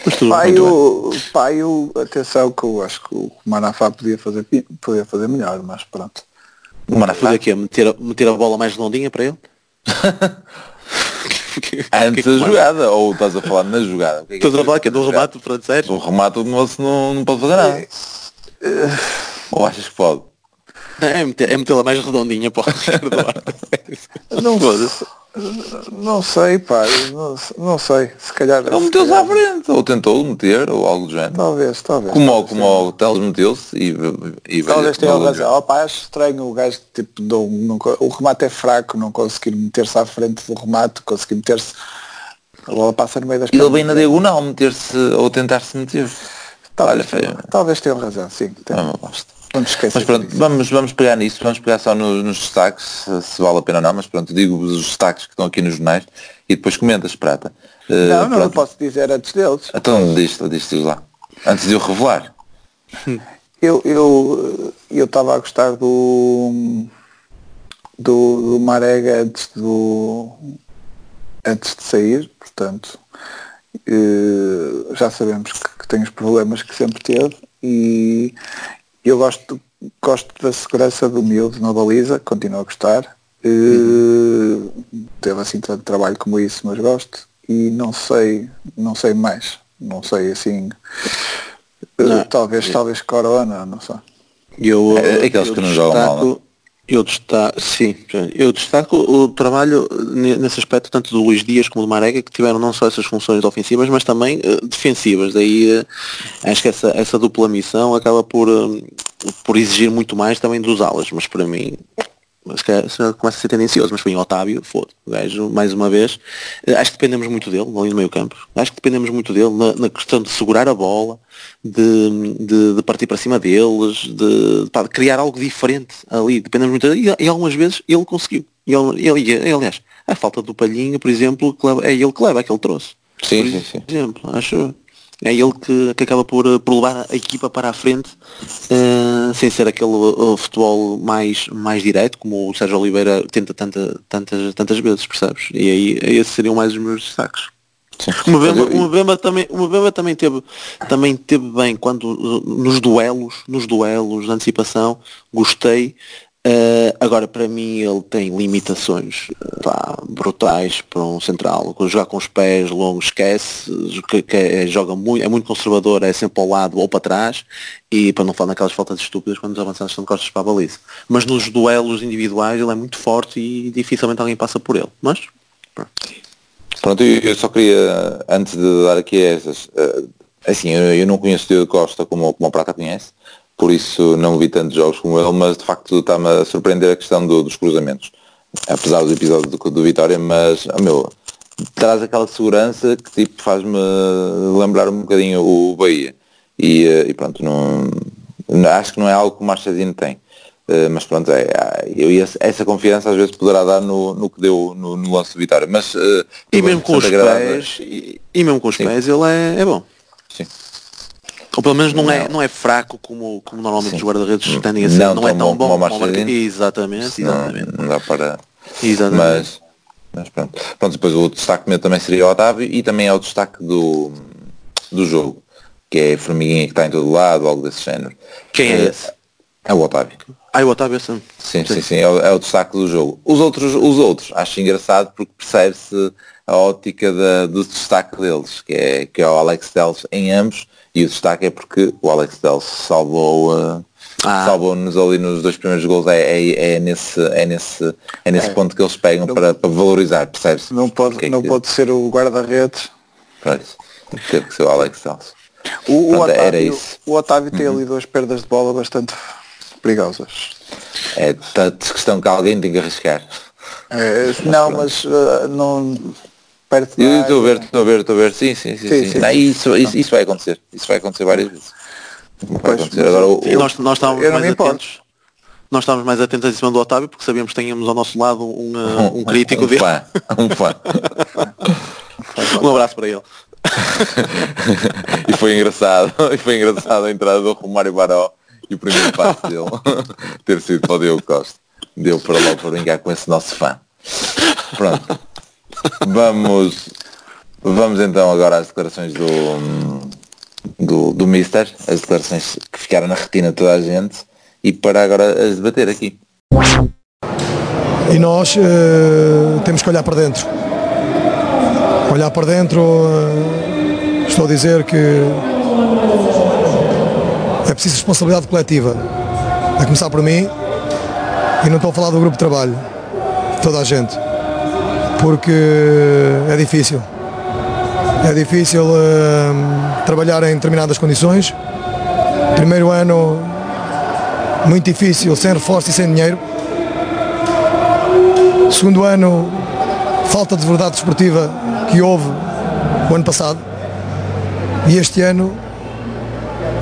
Mas Pai, o, pai, o, atenção que eu acho que o Manafá podia fazer, podia fazer melhor, mas pronto. O Manafá, Fazer aqui, meter, a- meter a bola mais redondinha para ele? antes da jogada, ou estás a falar na jogada? O que é que Estás a falar que é do jogada? remate francês? Do remate o moço não, não pode fazer nada. Ou achas que pode? É é metê-la mais redondinha para o Ricardo Duarte. Não, não sei, pá, não, não sei, se calhar. Ele meteu-se à frente, ou tentou meter, ou algo do género. Talvez, talvez. Como, o- talvez, como o Teles meteu-se e, e Talvez tenha razão. Opa, acho estranho o gajo tipo do, não o remate é fraco, não conseguir meter-se à frente do remate, conseguir meter-se. A bola passa no meio das Ele vem na diagonal meter-se ou tentar-se meter. Talvez, Olha, feio. talvez tenham razão, sim. Tem, Não. Não Mas pronto, vamos, vamos pegar nisso, vamos pegar só nos, nos destaques, se, vale a pena ou não, mas pronto, digo-vos os destaques que estão aqui nos jornais e depois comentas, Prata. Eh, Não, não, pronto. posso dizer antes deles. Então diz-te diz lá. Antes de eu revelar. Eu eu eu estava a gostar do do, do Marega antes do antes de sair, portanto eh, já sabemos que, que tem os problemas que sempre teve e eu gosto gosto da segurança do miúdo na baliza, continuo a gostar. Eh, teve assim tanto trabalho como isso, mas gosto e não sei, não sei mais. Não sei assim. eh, Não. talvez, talvez Corona, não sei. Eu, É, aqueles eu que não jogam mal, destaco- Eu destaco, sim, eu destaco o trabalho ne- nesse aspecto tanto do Luís Dias como do Marega que tiveram não só essas funções ofensivas mas também eh, defensivas. Daí eh, acho que essa, essa dupla missão acaba por, eh, por exigir muito mais também dos alas, mas para mim calhar, se calhar começa a ser tendencioso, mas para mim Otávio, foda, o gajo, mais uma vez, eh, acho que dependemos muito dele, ali no meio campo, acho que dependemos muito dele na, na questão de segurar a bola, de, de, de partir para cima deles, de, pá, de criar algo diferente ali, dependemos muito dele, e, e algumas vezes ele conseguiu, e ele, ele, ele, aliás, a falta do Palhinha, por exemplo, que é ele que leva, é que ele trouxe. Sim, por sim, sim. exemplo, acho é ele que, que acaba por, eh, por levar a equipa para a frente eh, sem ser aquele eh, futebol mais, mais direto como o Sérgio Oliveira tenta tanta, tantas, tantas vezes, percebes? E aí esses seriam mais os meus destaques. O Mbemba, o Mbemba também, o Mbemba também teve, também teve bem quando uh, nos duelos, nos duelos de antecipação, gostei. Uh, agora para mim ele tem limitações uh, pá, brutais para um central. Jogar com os pés longos esquece, que, que é- joga muito, é muito conservador, é sempre ao lado ou para trás e para não falar naquelas faltas estúpidas quando os avançados estão de costas para a baliza. Mas nos duelos individuais ele é muito forte e dificilmente alguém passa por ele. Mas pronto. Pronto, eu só queria, antes de dar aqui essas, eh, assim, eu, não conheço o Costa como, como o Prata conhece, por isso não vi tantos jogos como ele, mas de facto está-me a surpreender a questão do- dos cruzamentos, apesar do episódio do, do Vitória, mas, oh, meu, traz aquela segurança que tipo faz-me lembrar um bocadinho o Bahia. E, eh, e pronto, não, acho que não é algo que o Marcelino tem. Eh, mas pronto, é, é, eu, essa, confiança às vezes poderá dar no, no que deu no, no lance de vitória. Mas, eh, E foi mesmo com os pés, e, e mesmo com os pés ele é, é bom. Sim. Ou pelo menos não, é, Não. não é fraco como, como normalmente Sim. os guarda-redes tendem a ser. Não Não, é tão bom como o. Marque- Exatamente, Não, exatamente. não dá para. exatamente. Mas, mas pronto. pronto. Depois o destaque meu também seria o Otávio e também é o destaque do, do jogo, que é a formiguinha que está em todo lado, algo desse género. Quem é Eh, esse? É o Otávio. Ah, o Otávio Sam. Sim, sim, sim, é o, é o destaque do jogo. Os outros, os outros, acho engraçado porque percebe-se a ótica da, do destaque deles, que é, que é o Alex Telles em ambos, e o destaque é porque o Alex Telles salvou uh, ah. salvou-nos ali nos dois primeiros gols é, é, é, nesse, é nesse, é nesse é. ponto que eles pegam não, para, para valorizar, percebes? Não pode, é não que... pode ser o guarda-redes. Teve que ser o Alex Telles. O, Pronto, o, Otávio, era isso. o Otávio tem uhum. ali duas perdas de bola bastante perigosas. É tanto questão que alguém tem que arriscar. É, não, mas uh, não perto Eu estou a ver, estou a ver, estou a ver, sim, sim, sim. sim, sim. sim. Não, isso, isso, isso, vai acontecer. Isso vai acontecer várias vezes. Vai acontecer. Agora, o, o... Nós, nós estávamos mais atentos. Nós estávamos mais atentos em cima do Otávio porque sabíamos que tínhamos ao nosso lado um, uh, um crítico um, dele. Fã, um fã. um abraço para ele. e foi engraçado, e foi engraçado a entrada do Romário Baró e o primeiro passo dele ter sido para o Diogo Costa. Deu para logo para brincar com esse nosso fã. Pronto. Vamos, vamos então agora às declarações do, do, do Mister, as declarações que ficaram na retina de toda a gente e para agora as debater aqui. E nós uh, temos que olhar para dentro. Olhar para dentro, uh, estou a dizer que é preciso responsabilidade coletiva. A começar por mim, e não estou a falar do grupo de trabalho, toda a gente, porque é difícil. É difícil uh, trabalhar em determinadas condições. Primeiro ano muito difícil, sem reforço e sem dinheiro. Segundo ano, falta de verdade desportiva que houve o ano passado. E este ano,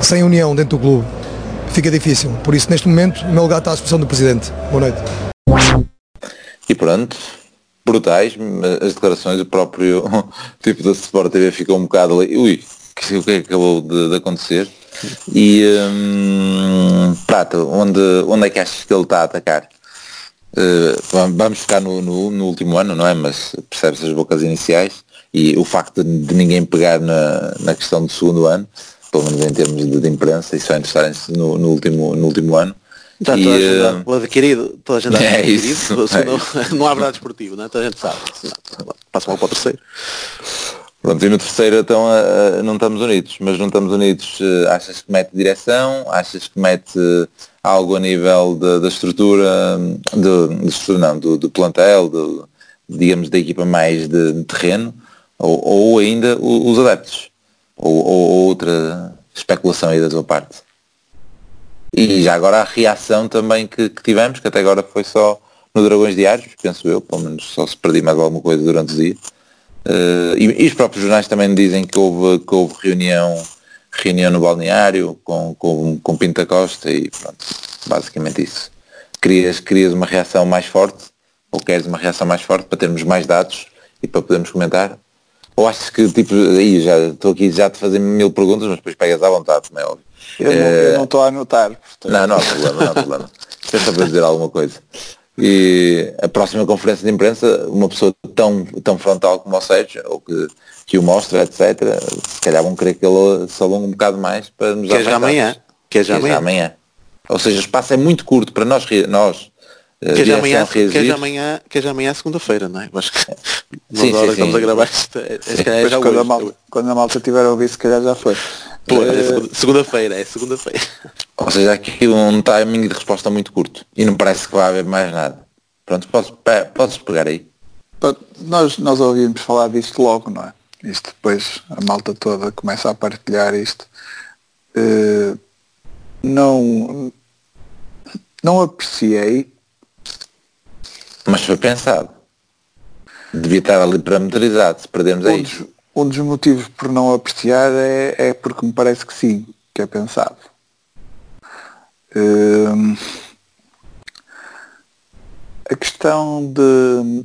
sem união dentro do clube, fica difícil. Por isso, neste momento, o meu lugar está à disposição do Presidente. Boa noite. E pronto, brutais, as declarações, o próprio tipo da Sport TV ficou um bocado ali, ui, o que é que acabou de, de acontecer? E hum, Prato, onde, onde é que achas que ele está a atacar? Uh, vamos ficar no, no, no, último ano, não é? Mas percebes as bocas iniciais e o facto de, de, ninguém pegar na, na questão do segundo ano, pelo menos em termos de, de imprensa, e só interessarem-se no, no, último, no último ano, já e, toda a gente uh, adquirido, toda a gente é adquirido, isso, é não, isso. não há verdade esportivo, não é? toda a gente sabe. Passa mal para o terceiro. Pronto, e no terceiro então uh, não estamos unidos, mas não estamos unidos, uh, achas que mete direção, achas que mete algo a nível da, da estrutura, de, de estrutura não, do, do plantel, do, digamos da equipa mais de, de terreno, ou, ou ainda os adeptos, ou, ou outra especulação aí da tua parte? E já agora a reação também que, que, tivemos, que até agora foi só no Dragões Diários, penso eu, pelo menos só se perdi mais alguma coisa durante o dia. Uh, e, e, os próprios jornais também dizem que houve, que houve reunião, reunião no balneário com, com, com Pinta Costa e pronto, basicamente isso. Querias, querias uma reação mais forte, ou queres uma reação mais forte para termos mais dados e para podermos comentar? Ou achas que tipo, aí já estou aqui já te fazer mil perguntas, mas depois pegas à vontade, como é óbvio. Eu não estou a anotar. Portanto. Não, não há problema, não há problema. É só para dizer alguma coisa. E a próxima conferência de imprensa, uma pessoa tão, tão frontal como o Sérgio, ou que, que o mostra, etc., se calhar vão querer que ele se alongue um bocado mais para nos. Que é já amanhã. Que é já amanhã. amanhã. Ou seja, o espaço é muito curto para nós, nós que já amanhã, que já amanhã, que já amanhã é segunda-feira, não é? Eu acho que sim, sim, estamos a gravar isto. É, é já quando. A malta, quando a malta tiver a ouvir, se calhar já foi. É segunda-feira, é segunda-feira. Ou seja, aqui um timing de resposta muito curto. E não parece que vai haver mais nada. Pronto, podes, podes pegar aí. Nós, nós ouvimos falar disto logo, não é? Isto depois a malta toda começa a partilhar isto. Uh, não, não apreciei. Mas foi pensado. Devia estar ali parametrizado, se perdermos um dos, um dos motivos por não apreciar é, é porque me parece que sim, que é pensado. Hum, a questão de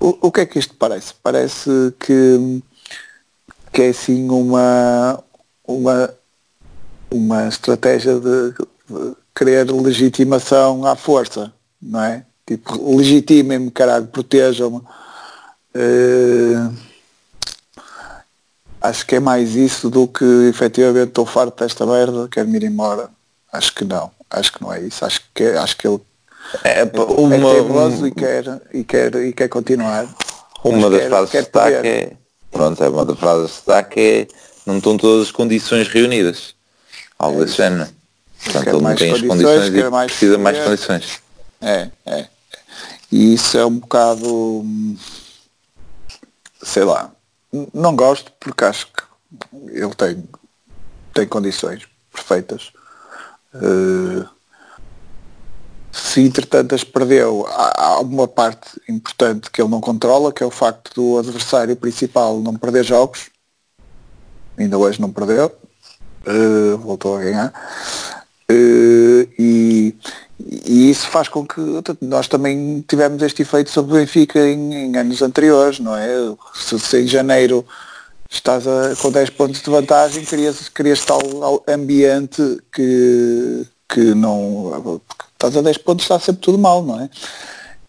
o, o, que é que isto parece? Parece que, que é assim uma, uma, uma estratégia de, de querer legitimação à força, não é? Tipo, legitimem-me, caralho, protejam-me Uh, acho que é mais isso do que efetivamente estou farto desta merda, quero me ir embora. Acho que não. Acho que não é isso. Acho que, acho que ele É, pá, é uma, teimoso um- e, quer, e, quer, e quer continuar. uma das quer- frases de quer destaque poder. é. Pronto, é uma das frases de destaque é não estão todas as condições reunidas. Algo desse género. Portanto, ele não tem as condições, e mais precisa de mais condições. É, é. E isso é um bocado. Sei lá. Não gosto porque acho que ele tem, tem condições perfeitas. Eh, se entretanto as perdeu, há, há uma parte importante que ele não controla, que é o facto do adversário principal não perder jogos. Ainda hoje não perdeu. Eh, voltou a ganhar. Eh, e, e isso faz com que nós também tivemos este efeito sobre o Benfica em, em anos anteriores, não é? Se, se em janeiro estás a- com 10 pontos de vantagem, crias, crias tal al- ambiente que, que não. Estás a 10 pontos, está sempre tudo mal, não é?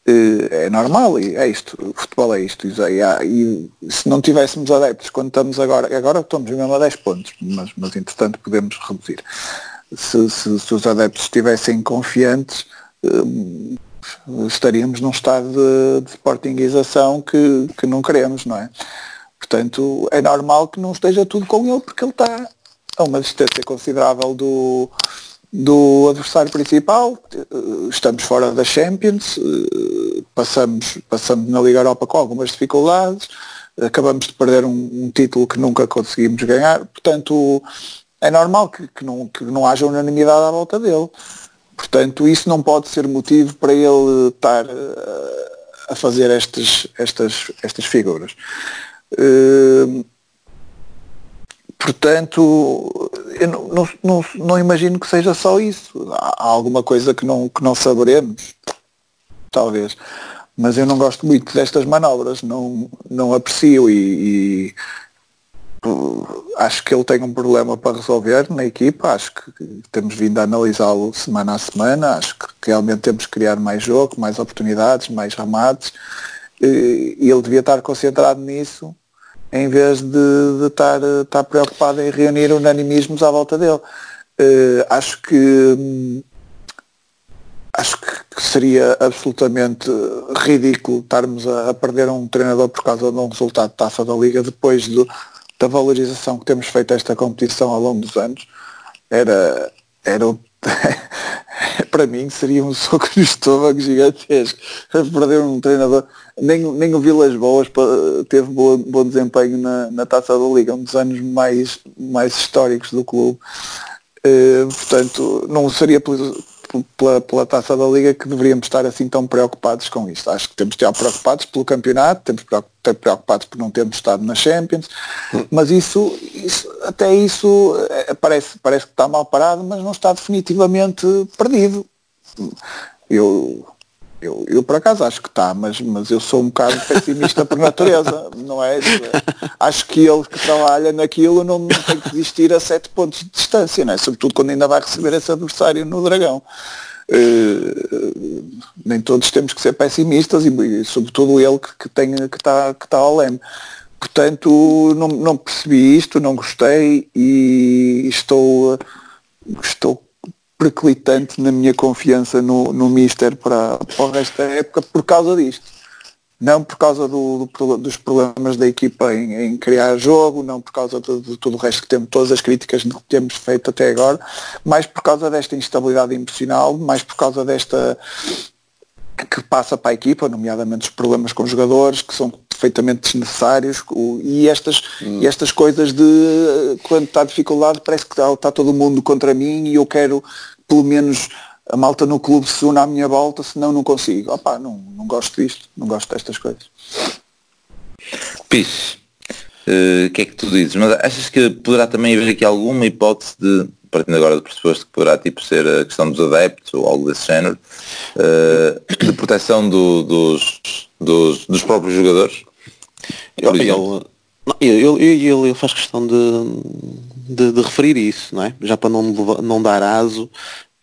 Eh, É normal, é isto, o futebol é isto. E se não tivéssemos adeptos quando estamos agora, agora estamos mesmo a 10 pontos, mas, mas entretanto podemos reduzir. Se, se- se os adeptos estivessem confiantes, eh, estaríamos num estado de, de sportinguização que, que não queremos, não é? Portanto, é normal que não esteja tudo com ele porque ele está a uma distância considerável do, do adversário principal. Estamos fora da Champions, eh, passamos, passamos na Liga Europa com algumas dificuldades, acabamos de perder um, um título que nunca conseguimos ganhar, portanto é normal que, que não, que não haja unanimidade à volta dele. Portanto, isso não pode ser motivo para ele estar eh, a fazer estas, estas, estas figuras. Eh, portanto, eu não, não, não, não imagino que seja só isso. Há alguma coisa que não, que não saberemos, talvez. Mas eu não gosto muito destas manobras, não, não aprecio e, e, uh, acho que ele tem um problema para resolver na equipa, acho que temos vindo a analisá-lo semana a semana, acho que realmente temos que criar mais jogo, mais oportunidades, mais remates. E ele devia estar concentrado nisso em vez de, de estar, estar preocupado em reunir unanimismos à volta dele. Eh, acho que acho que seria absolutamente ridículo estarmos a, a perder um treinador por causa de um resultado de taça da Liga depois do- da valorização que temos feito esta competição ao longo dos anos. Era, era para mim seria um soco no estômago gigantesco perder um treinador. Nem, nem o Vilas Boas teve boa- bom desempenho na, na taça da Liga, um dos anos mais, mais históricos do clube. Eh, portanto, não seria pela, pela, taça da Liga que deveríamos estar assim tão preocupados com isto. Acho que temos de estar preocupados pelo campeonato, temos de estar preocupados por não termos estado na Champions, mas isso, isso até isso eh, parece, parece que está mal parado, mas não está definitivamente perdido. Eu, eu, eu por acaso acho que está, mas, mas eu sou um bocado pessimista por natureza, não é? Acho que ele que trabalha naquilo não, tem que desistir a sete pontos de distância, não é? Sobretudo quando ainda vai receber esse adversário no Dragão. Eh, nem todos temos que ser pessimistas e, e sobretudo ele que, que tem que está que tá ao leme. Portanto, não, não percebi isto, não gostei e estou, estou perclitante na minha confiança no, no Mister para, para o resto da época por causa disto. Não por causa do- do dos problemas da equipa em, em criar jogo, não por causa de, de tudo o resto que temos, todas as críticas que temos feito até agora, mais por causa desta instabilidade emocional, mais por causa desta que passa para a equipa, nomeadamente os problemas com os jogadores, que são perfeitamente desnecessários, e estas, e estas coisas de quando está dificuldade parece que está, está todo mundo contra mim e eu quero pelo menos a malta no clube se une à minha volta, senão não consigo. Opá, não, não gosto disto, não gosto destas coisas. Pis, eh, o que é que tu dizes? Mas achas que poderá também haver aqui alguma hipótese de, partindo agora do pressuposto que poderá tipo ser a questão dos adeptos ou algo desse género, eh, de proteção do- dos, dos, dos próprios jogadores? Ele, ele, ele- ele faz questão de, de, de referir isso, não é? Já para não, não dar aso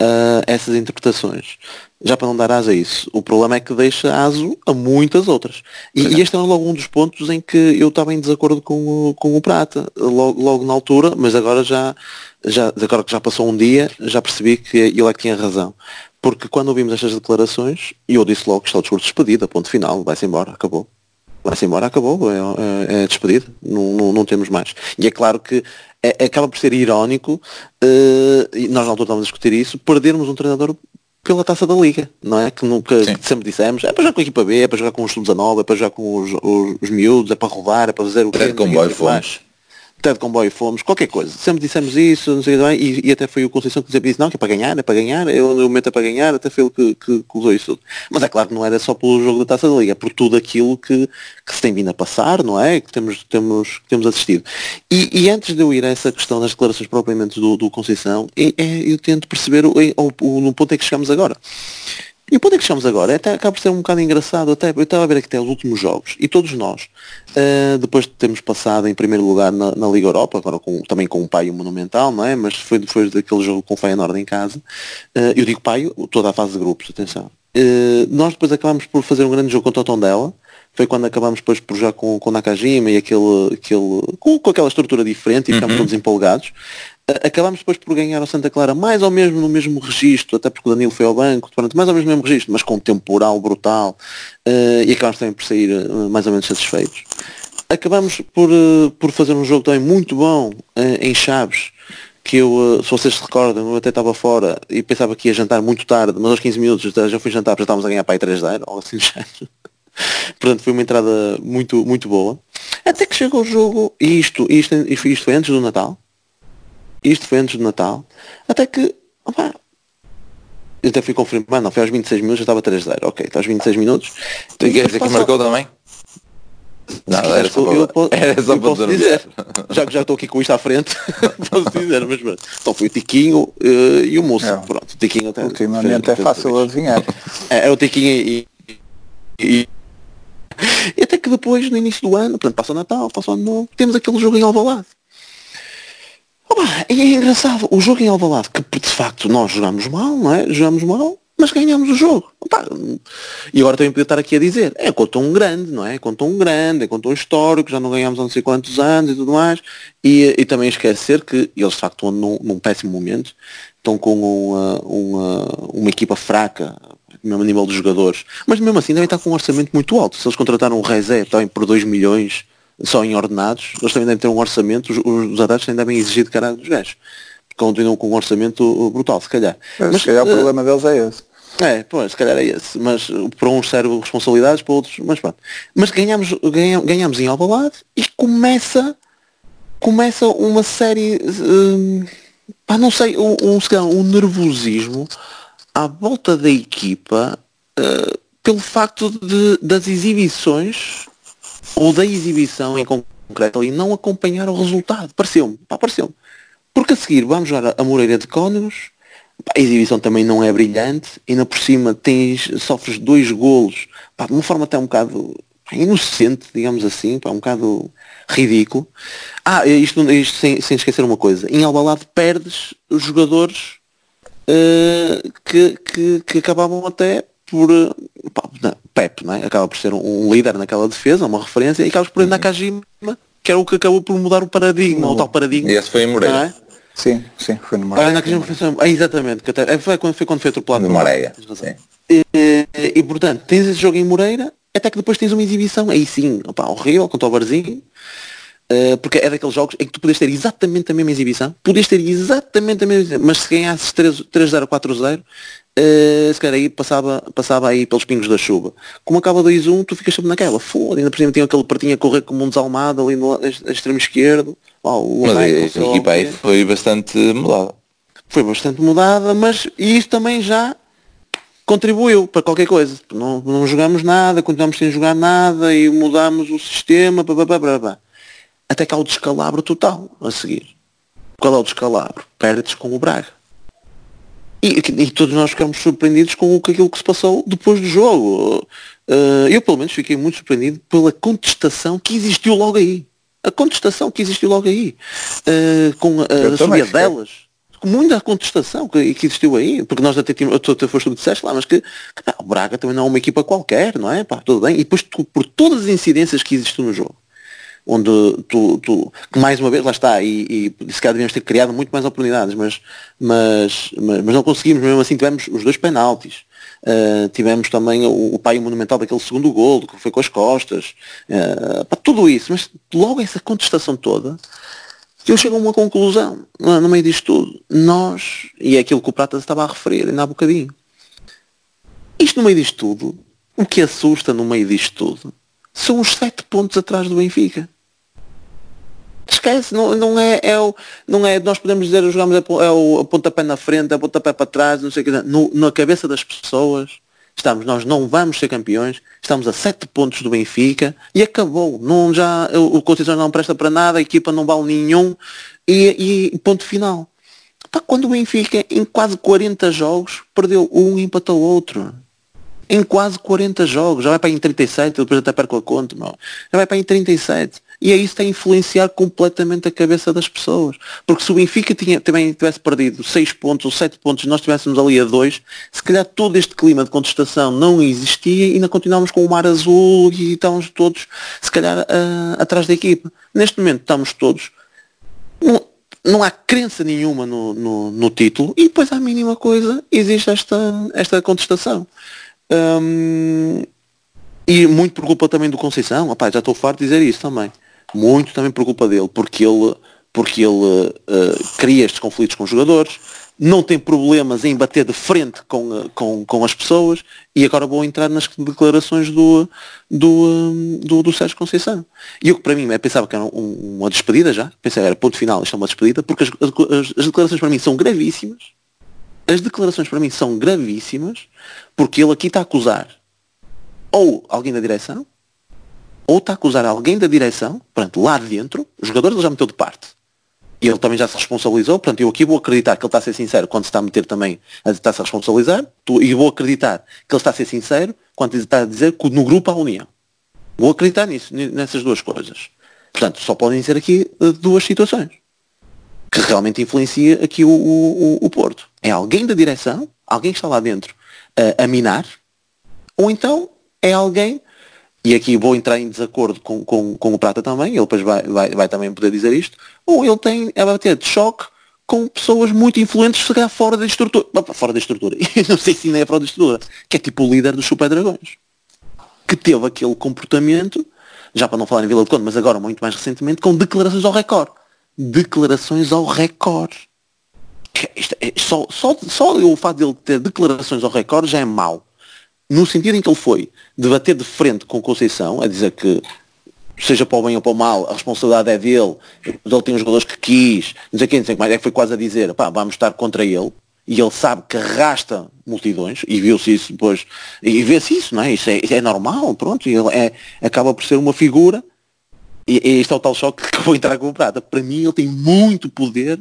a essas interpretações. Já para não dar aso a isso. O problema é que deixa aso a muitas outras. E, e este é logo um dos pontos em que eu estava em desacordo com o, com o Prata, logo, logo na altura, mas agora já, já, agora que já passou um dia, já percebi que ele é que tinha razão. Porque quando ouvimos estas declarações, e eu disse logo que está o discurso de despedida, ponto final, vai-se embora, acabou. Vai-se embora, acabou, é, é, é despedida, não, não, não, temos mais. E é claro que é, acaba por ser irónico, uh, e nós na altura estávamos a discutir isso, perdermos um treinador pela taça da liga, não é? Que, nunca, que sempre dissemos, é para jogar com a equipa B, é para jogar com os sub-19, é para jogar com os, os, os miúdos, é para rodar, é para fazer o que é comboio fomos de comboio fomos, qualquer coisa. Sempre dissemos isso, não sei bem, e, e até foi o Conceição que disse, não, que é para ganhar, é para ganhar, eu no momento é para ganhar, até foi ele que, que, que usou isso tudo. Mas é claro que não era só pelo jogo da Taça da Liga, é por tudo aquilo que, que se tem vindo a passar, não é? Que temos, temos, que temos assistido. E, e antes de eu ir a essa questão das declarações propriamente do, do Conceição, é, é, eu tento perceber o, o, o, no ponto em que chegamos agora. E o ponto é que chegamos agora, até acaba por ser um bocado engraçado, até, eu estava a ver aqui até os últimos jogos, e todos nós, uh, depois de termos passado em primeiro lugar na, na Liga Europa, agora com, também com um paio monumental, não é? Mas foi depois daquele jogo com o Feyenoord em casa, uh, eu digo paio, toda a fase de grupos, atenção. Uh, nós depois acabamos por fazer um grande jogo contra o Tondela, foi quando acabamos depois por jogar com, com o Nakajima e aquele, aquele com, com aquela estrutura diferente e ficámos uhum. todos empolgados acabámos depois por ganhar ao Santa Clara mais ou menos no mesmo registro, até porque o Danilo foi ao banco, portanto, mais ou menos no mesmo registro, mas com um temporal brutal, uh, e acabámos também por sair uh, mais ou menos satisfeitos. Acabámos por, uh, por fazer um jogo também muito bom em Chaves, que eu, se vocês se recordam, eu até estava fora e pensava que ia jantar muito tarde, mas aos 15 minutos já fui jantar, já estávamos a ganhar para aí 3-0, ou assim já. Portanto, foi uma entrada muito, muito boa. Até que chegou o jogo, e isto, isto, isto foi antes do Natal, isto foi antes do Natal. Até que, opa, eu até fui confirmar, não, foi aos 26 minutos, já estava 3-0. Ok, está aos 26 minutos. Tu queres dizer que marcou também? Não, era só, para, eu, era só eu posso dizer. Já que já estou aqui com isto à frente, posso dizer, mas pronto. Então foi o Tiquinho uh, e o Moço. É. Pronto, o Tiquinho até. Ultimamente é fácil adivinhar. É, é o Tiquinho e, e, e, até que depois, no início do ano, portanto, passa o Natal, passa o ano novo, temos aquele jogo em Alvalade. Opa, e é engraçado, o jogo em Alvalade, que de facto nós jogamos mal, não é? Jogamos mal, mas ganhamos o jogo. Opa, e agora também podia estar aqui a dizer, é contra um grande, não é? Contra um grande, é contra um histórico, já não ganhamos há não sei quantos anos e tudo mais. E, e também esquecer que eles de facto estão num, num péssimo momento, estão com uma, uma, uma equipa fraca, mesmo a nível de jogadores, mas mesmo assim devem estar com um orçamento muito alto. Se eles contrataram o Rezé também por 2 milhões, só em ordenados, eles também devem ter um orçamento, os, os adeptos também devem exigir de caralho dos gajos. Continuam com um orçamento brutal, se calhar. Mas, mas se calhar uh, o problema deles é esse. É, pois, se calhar é esse. Mas para uns serve responsabilidades, para outros, mas pronto. Mas ganhamos, ganhamos, ganhamos em Alvalade e começa, começa uma série, um, pá, não sei, um, um, um nervosismo à volta da equipa uh, pelo facto de, das exibições ou da exibição em concreto ali não acompanhar o resultado. Pareceu-me, pareceu-me. Porque a seguir vamos jogar a Moreira de Cónegos, a exibição também não é brilhante, e ainda por cima tens, sofres dois golos, pá, de uma forma até um bocado pá, inocente, digamos assim, pá, um bocado ridículo. Ah, isto, isto sem, sem esquecer uma coisa, em Albalade perdes os jogadores uh, que, que, que acabavam até por pá, Pep, não é? acaba por ser um, líder naquela defesa, uma referência, e acabas por ir na Nakajima, que era o que acabou por mudar o paradigma, o tal paradigma. E esse foi em Moreira. É? Sim, sim, foi no Moreira. Ah, Nakajima foi, é, exatamente, que até, foi, quando, foi quando foi atropelado. No Moreira. E, e, e, portanto, tens esse jogo em Moreira, até que depois tens uma exibição, aí sim, opa, horrível, contra o Barzinho, Uh, porque é daqueles jogos em que tu podes ter exatamente a mesma exibição, podes ter exatamente a mesma exibição, mas se ganhasses 3-0, 4-0, Uh, se calhar aí passava, passava aí pelos pingos da chuva. Como acaba 2-1, tu ficas sempre naquela, foda, ainda por cima tinha aquele partinho a correr como um desalmado ali no extremo esquerdo. Oh, mas a, a equipa aí foi bastante mudada. Foi bastante mudada, mas isso também já contribuiu para qualquer coisa. Não, não jogamos nada, continuamos sem jogar nada e mudamos o sistema, blá, blá, blá, blá. Até que há o descalabro total a seguir. Qual é o descalabro? Perdes com o Braga. E, e, todos nós ficamos surpreendidos com aquilo que se passou depois do jogo. Uh, eu pelo menos fiquei muito surpreendido pela contestação que existiu logo aí. A contestação que existiu logo aí. Uh, com a, a subida delas. Com muita contestação que, que, existiu aí. Porque nós até tínhamos, tu até foste tu que disseste lá, mas que, que pá, o Braga também não é uma equipa qualquer, não é? Pá, tudo bem. E depois tu, por todas as incidências que existiu no jogo. Onde tu, tu, que mais uma vez lá está, e, e se calhar devíamos ter criado muito mais oportunidades, mas, mas, mas, mas não conseguimos, mesmo assim tivemos os dois penaltis. Uh, tivemos também o, o pai monumental daquele segundo gol, que foi com as costas, uh, para tudo isso, mas logo essa contestação toda, eu chego a uma conclusão, no meio disto tudo, nós, e é aquilo que o Prata estava a referir ainda há bocadinho, isto no meio disto tudo, o que assusta no meio disto tudo, são os sete pontos atrás do Benfica. Esquece, não, não, é, é o, não é, nós podemos dizer, jogamos é o a pontapé na frente, a pontapé para trás, não sei o que, no, na cabeça das pessoas, estamos, nós não vamos ser campeões, estamos a sete pontos do Benfica e acabou. Não, já, o, o Conceição não presta para nada, a equipa não vale nenhum e, e ponto final. Pá, quando o Benfica em quase 40 jogos perdeu um e empatou outro em quase 40 jogos, já vai para em 37, depois até perco a conta, meu. já vai para em 37. E é isso que está a influenciar completamente a cabeça das pessoas. Porque se o Benfica tinha, também tivesse perdido 6 pontos ou 7 pontos nós estivéssemos ali a 2, se calhar todo este clima de contestação não existia e ainda continuávamos com o mar azul e estávamos todos, se calhar, atrás da equipa. Neste momento estamos todos. Não, não há crença nenhuma no, no, no título e depois a mínima coisa existe esta, esta contestação. Um, e muito por culpa também do Conceição, Opa, já estou farto de dizer isso também. Muito também por culpa dele, porque ele, porque ele uh, cria estes conflitos com os jogadores, não tem problemas em bater de frente com, com, com as pessoas e agora vou entrar nas declarações do, do, do, do Sérgio Conceição. E eu que para mim eu pensava que era um, uma despedida já, pensei era ponto final, isto é uma despedida, porque as, as, as declarações para mim são gravíssimas as declarações para mim são gravíssimas, porque ele aqui está a acusar ou alguém da direção, ou está a acusar alguém da direção, portanto, lá dentro, o jogador ele já meteu de parte. E ele também já se responsabilizou, portanto, eu aqui vou acreditar que ele está a ser sincero quando se está a meter também a está-se a responsabilizar, e vou acreditar que ele está a ser sincero quando está a dizer que no grupo há união. Vou acreditar nisso, nessas duas coisas. Portanto, só podem ser aqui eh, duas situações que realmente influencia aqui o, o, o Porto. É alguém da direção, alguém que está lá dentro a, a minar, ou então é alguém, e aqui vou entrar em desacordo com, com, com o Prata também, ele depois vai, vai, vai também poder dizer isto, ou ele tem a bater de choque com pessoas muito influentes, calhar fora da estrutura. Fora da estrutura. não sei se ainda é fora da estrutura. Que é tipo o líder dos Super Dragões. Que teve aquele comportamento, já para não falar em Vila de Conde, mas agora muito mais recentemente, com declarações ao recorde declarações ao recorde. É, só, só, só o fato de ele ter declarações ao recorde já é mau. No sentido em que ele foi debater de frente com Conceição, a dizer que seja para o bem ou para o mal, a responsabilidade é dele, ele tem os jogadores que quis, não sei quem, não sei mais, é que foi quase a dizer, pá, vamos estar contra ele, e ele sabe que arrasta multidões, e viu-se isso depois, e vê-se isso, não é? Isso é, é normal, pronto, e ele é, acaba por ser uma figura e, e este é o tal choque que vou entrar com o Prata. Para mim ele tem muito poder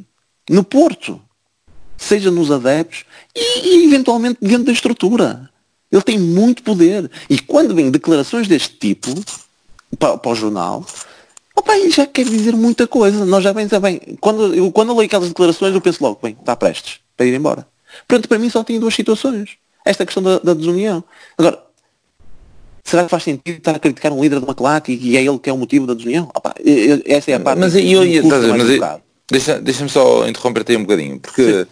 no Porto. Seja nos adeptos e, e eventualmente dentro da estrutura. Ele tem muito poder. E quando vem declarações deste tipo para, para o jornal, opa, já quer dizer muita coisa. Nós já já bem. Quando eu, quando eu leio aquelas declarações eu penso logo, bem, está prestes para ir embora. Portanto, para mim só tem duas situações. Esta questão da, da desunião. Agora, Será que faz sentido estar a criticar um líder de uma claque e é ele que é o motivo da desunião? Opa, essa é a parte mas, eu, eu, mas deixa, deixa-me só interromper-te um bocadinho, porque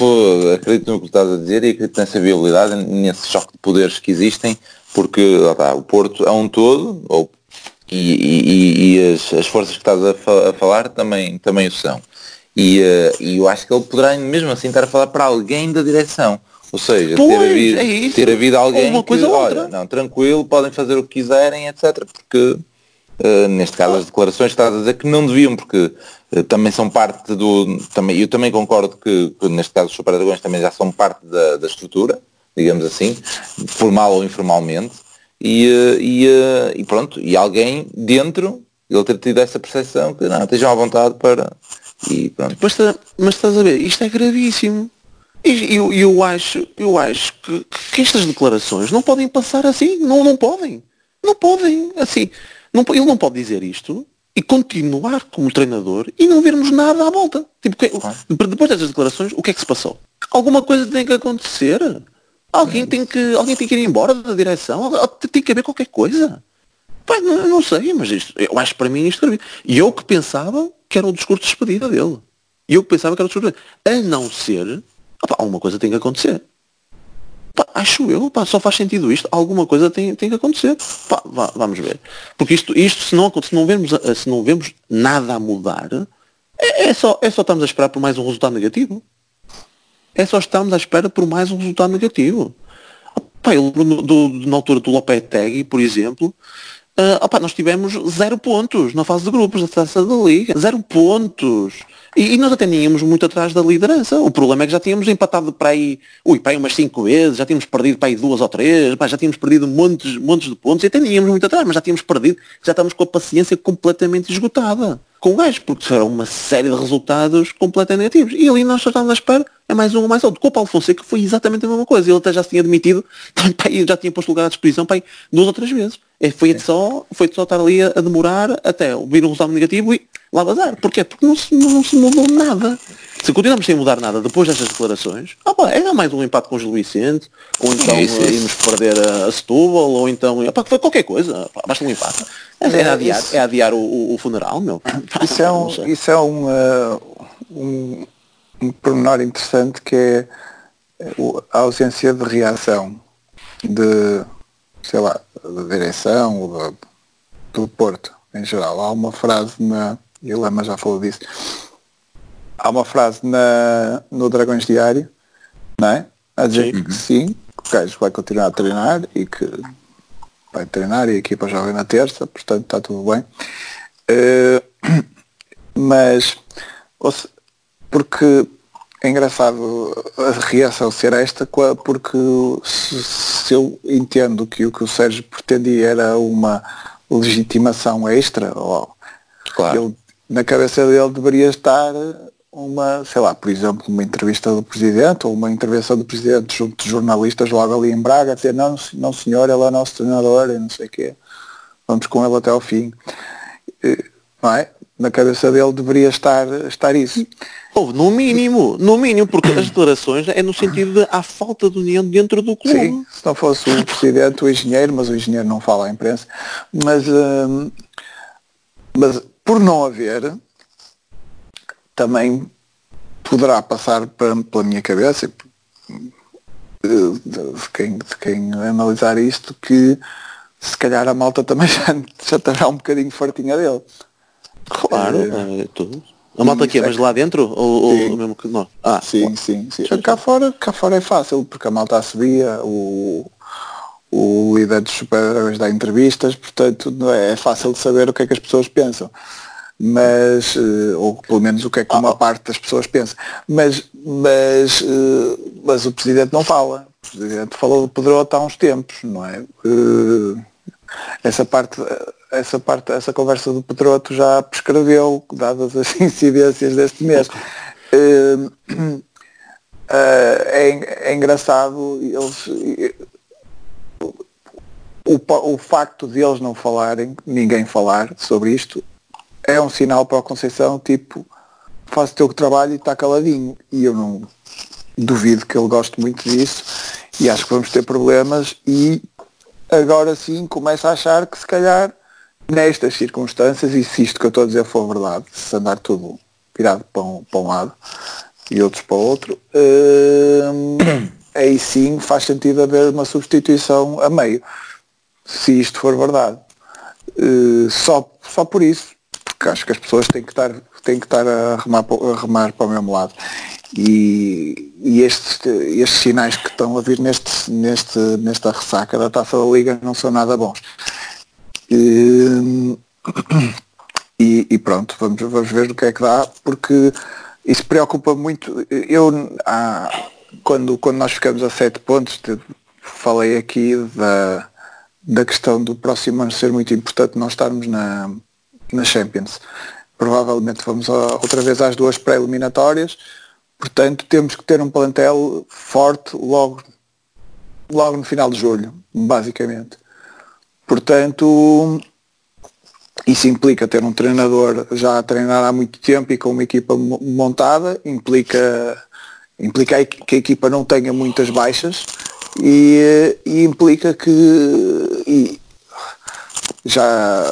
pô, acredito no que estás a dizer e acredito nessa viabilidade, nesse choque de poderes que existem, porque tá, o Porto é um todo, ou, e, e, e as, as, forças que estás a, fa a, falar também, também o são. E, uh, e eu acho que ele poderá mesmo assim estar a falar para alguém da direção. Ou seja, pois, ter, havido, é ter havido alguém uma coisa que, olha, não, tranquilo, podem fazer o que quiserem, etc. Porque, uh, neste caso, as declarações estás a dizer que não deviam, porque uh, também são parte do... Também, eu também concordo que, que neste caso, os Super Dragões também já são parte da, da estrutura, digamos assim, formal ou informalmente, e, uh, e, e pronto, e alguém dentro, ele ter tido essa percepção que, não, estejam à vontade para... E pronto. Mas, mas estás a ver, isto é gravíssimo e eu, eu acho, eu acho que, que, estas declarações não podem passar assim, não, não podem. Não podem, assim. Não, ele não pode dizer isto e continuar como treinador e não vermos nada à volta. Tipo, que, depois destas declarações, o que é que se passou? Alguma coisa tem que acontecer. Alguém tem que, alguém tem que ir embora da direção. Tem que haver qualquer coisa. Pá, não, não, sei, mas isto, eu acho que para mim isto E eu que pensava que era o discurso de despedida dele. E eu que pensava que era o discurso de despedida. A não ser, opa, alguma coisa tem que acontecer. Pá, acho eu, pá, só faz sentido isto. Alguma coisa tem, tem que acontecer. Pá, vá, vamos ver. Porque isto, isto se, não, se, não vemos, se não vemos nada a mudar, é, é, só, é só estamos a esperar por mais um resultado negativo. É só estamos à espera por mais um resultado negativo. Pá, eu lembro do, na altura do Lopetegui, por exemplo, Uh, nós tivemos zero pontos na fase de grupos da taça da Liga. Zero pontos. E, e, nós até íamos muito atrás da liderança. O problema é que já tínhamos empatado para aí, ui, para aí umas cinco vezes, já tínhamos perdido para aí duas ou três, pá, já tínhamos perdido montes, montes de pontos e até íamos muito atrás, mas já tínhamos perdido, já estamos com a paciência completamente esgotada com o gajo, porque serão uma série de resultados completamente negativos. E ali nós só estávamos à espera, é mais um ou mais outro. Com o Paulo Fonseca foi exatamente a mesma coisa. Ele até já se tinha admitido, já tinha posto lugar à disposição para aí duas ou três vezes. Foi só, foi só estar ali a, a demorar até vir um resultado negativo e lá vazar. Porquê? Porque não se, não, se mudou nada. Se continuamos sem mudar nada depois destas declarações, ah, pá, era mais um empate com o Gil Vicente, ou então é isso, é irmos perder a, a Setúbal, ou então pá, foi qualquer coisa, pá, basta um empate. É, é, adiar, é adiar o, o, funeral, meu. Isso é um, isso é um, uh, um, um pormenor interessante que é a ausência de reação de, sei lá, da direção ou do Porto em geral. Há uma frase na, e o Lama já falou disso, há uma frase na, no Dragões Diário, não é? A dizer sim. que sim, que o gajo vai continuar a treinar e que vai treinar e a equipa joga na terça, portanto está tudo bem. Uh, mas se, porque é engraçado a reação ser esta, porque se, se, eu entendo que o que o Sérgio pretendia era uma legitimação extra, ou claro. ele, na cabeça dele deveria estar uma, sei lá, por exemplo, uma entrevista do Presidente ou uma intervenção do Presidente junto de jornalistas logo ali em Braga, a dizer, não, não senhor, ele é nosso treinador e não sei o quê, vamos com ele até ao fim. Não é? Na cabeça dele deveria estar, estar isso. Ou no mínimo, no mínimo, porque as declarações é no sentido de há falta de união dentro do clube. Sim, se não fosse o Presidente, o engenheiro, mas o engenheiro não fala à imprensa, mas, hum, mas por não haver, também poderá passar pela minha cabeça, de quem, de quem analisar isto, que se calhar a malta também já, já estará um bocadinho fartinha dele. Claro, é, é tudo. A malta aqui é, mas lá dentro? Ou, ou mesmo que? Ah, sim, sim, sim. Cá fora, cá fora é fácil, porque a malta subia, o, o líder dos super dá entrevistas, portanto é, é fácil de saber o que é que as pessoas pensam. Mas eh, ou pelo menos o que é que uma ah, parte das pessoas pensa. Mas mas eh, mas o presidente não fala. O presidente falou do Pedroto há uns tempos não é? Eh, essa parte essa parte essa conversa do Pedroto já prescreveu dadas as incidências deste mês é, é engraçado eles o, o facto de eles não falarem, ninguém falar sobre isto, é um sinal para a Conceição, tipo, faz o teu trabalho e está caladinho. E eu não duvido que ele goste muito disso e acho que vamos ter problemas e agora sim começa a achar que se calhar nestas circunstâncias, e se isto que eu estou a dizer for verdade, se andar tudo virado para um, para um lado e outros para outro, hum, aí sim faz sentido haver uma substituição a meio, se isto for verdade. Uh, só, só por isso, porque acho que as pessoas têm que estar, têm que estar a, remar, a remar para o mesmo lado. E, e estes, estes sinais que estão a vir neste, neste, nesta ressaca da taça da Liga não são nada bons. E, e, pronto, vamos, vamos ver o que é que dá, porque isso preocupa muito. Eu há, quando, quando nós ficamos a sete pontos, falei aqui da, da questão do próximo ano ser muito importante nós estarmos na, na Champions. Provavelmente vamos outra vez às duas pré-eliminatórias, portanto temos que ter um plantel forte logo, logo no final de julho, basicamente. Portanto, isso implica ter um treinador já a treinar há muito tempo e com uma equipa montada, implica, implica que a equipa não tenha muitas baixas e, e implica que e, já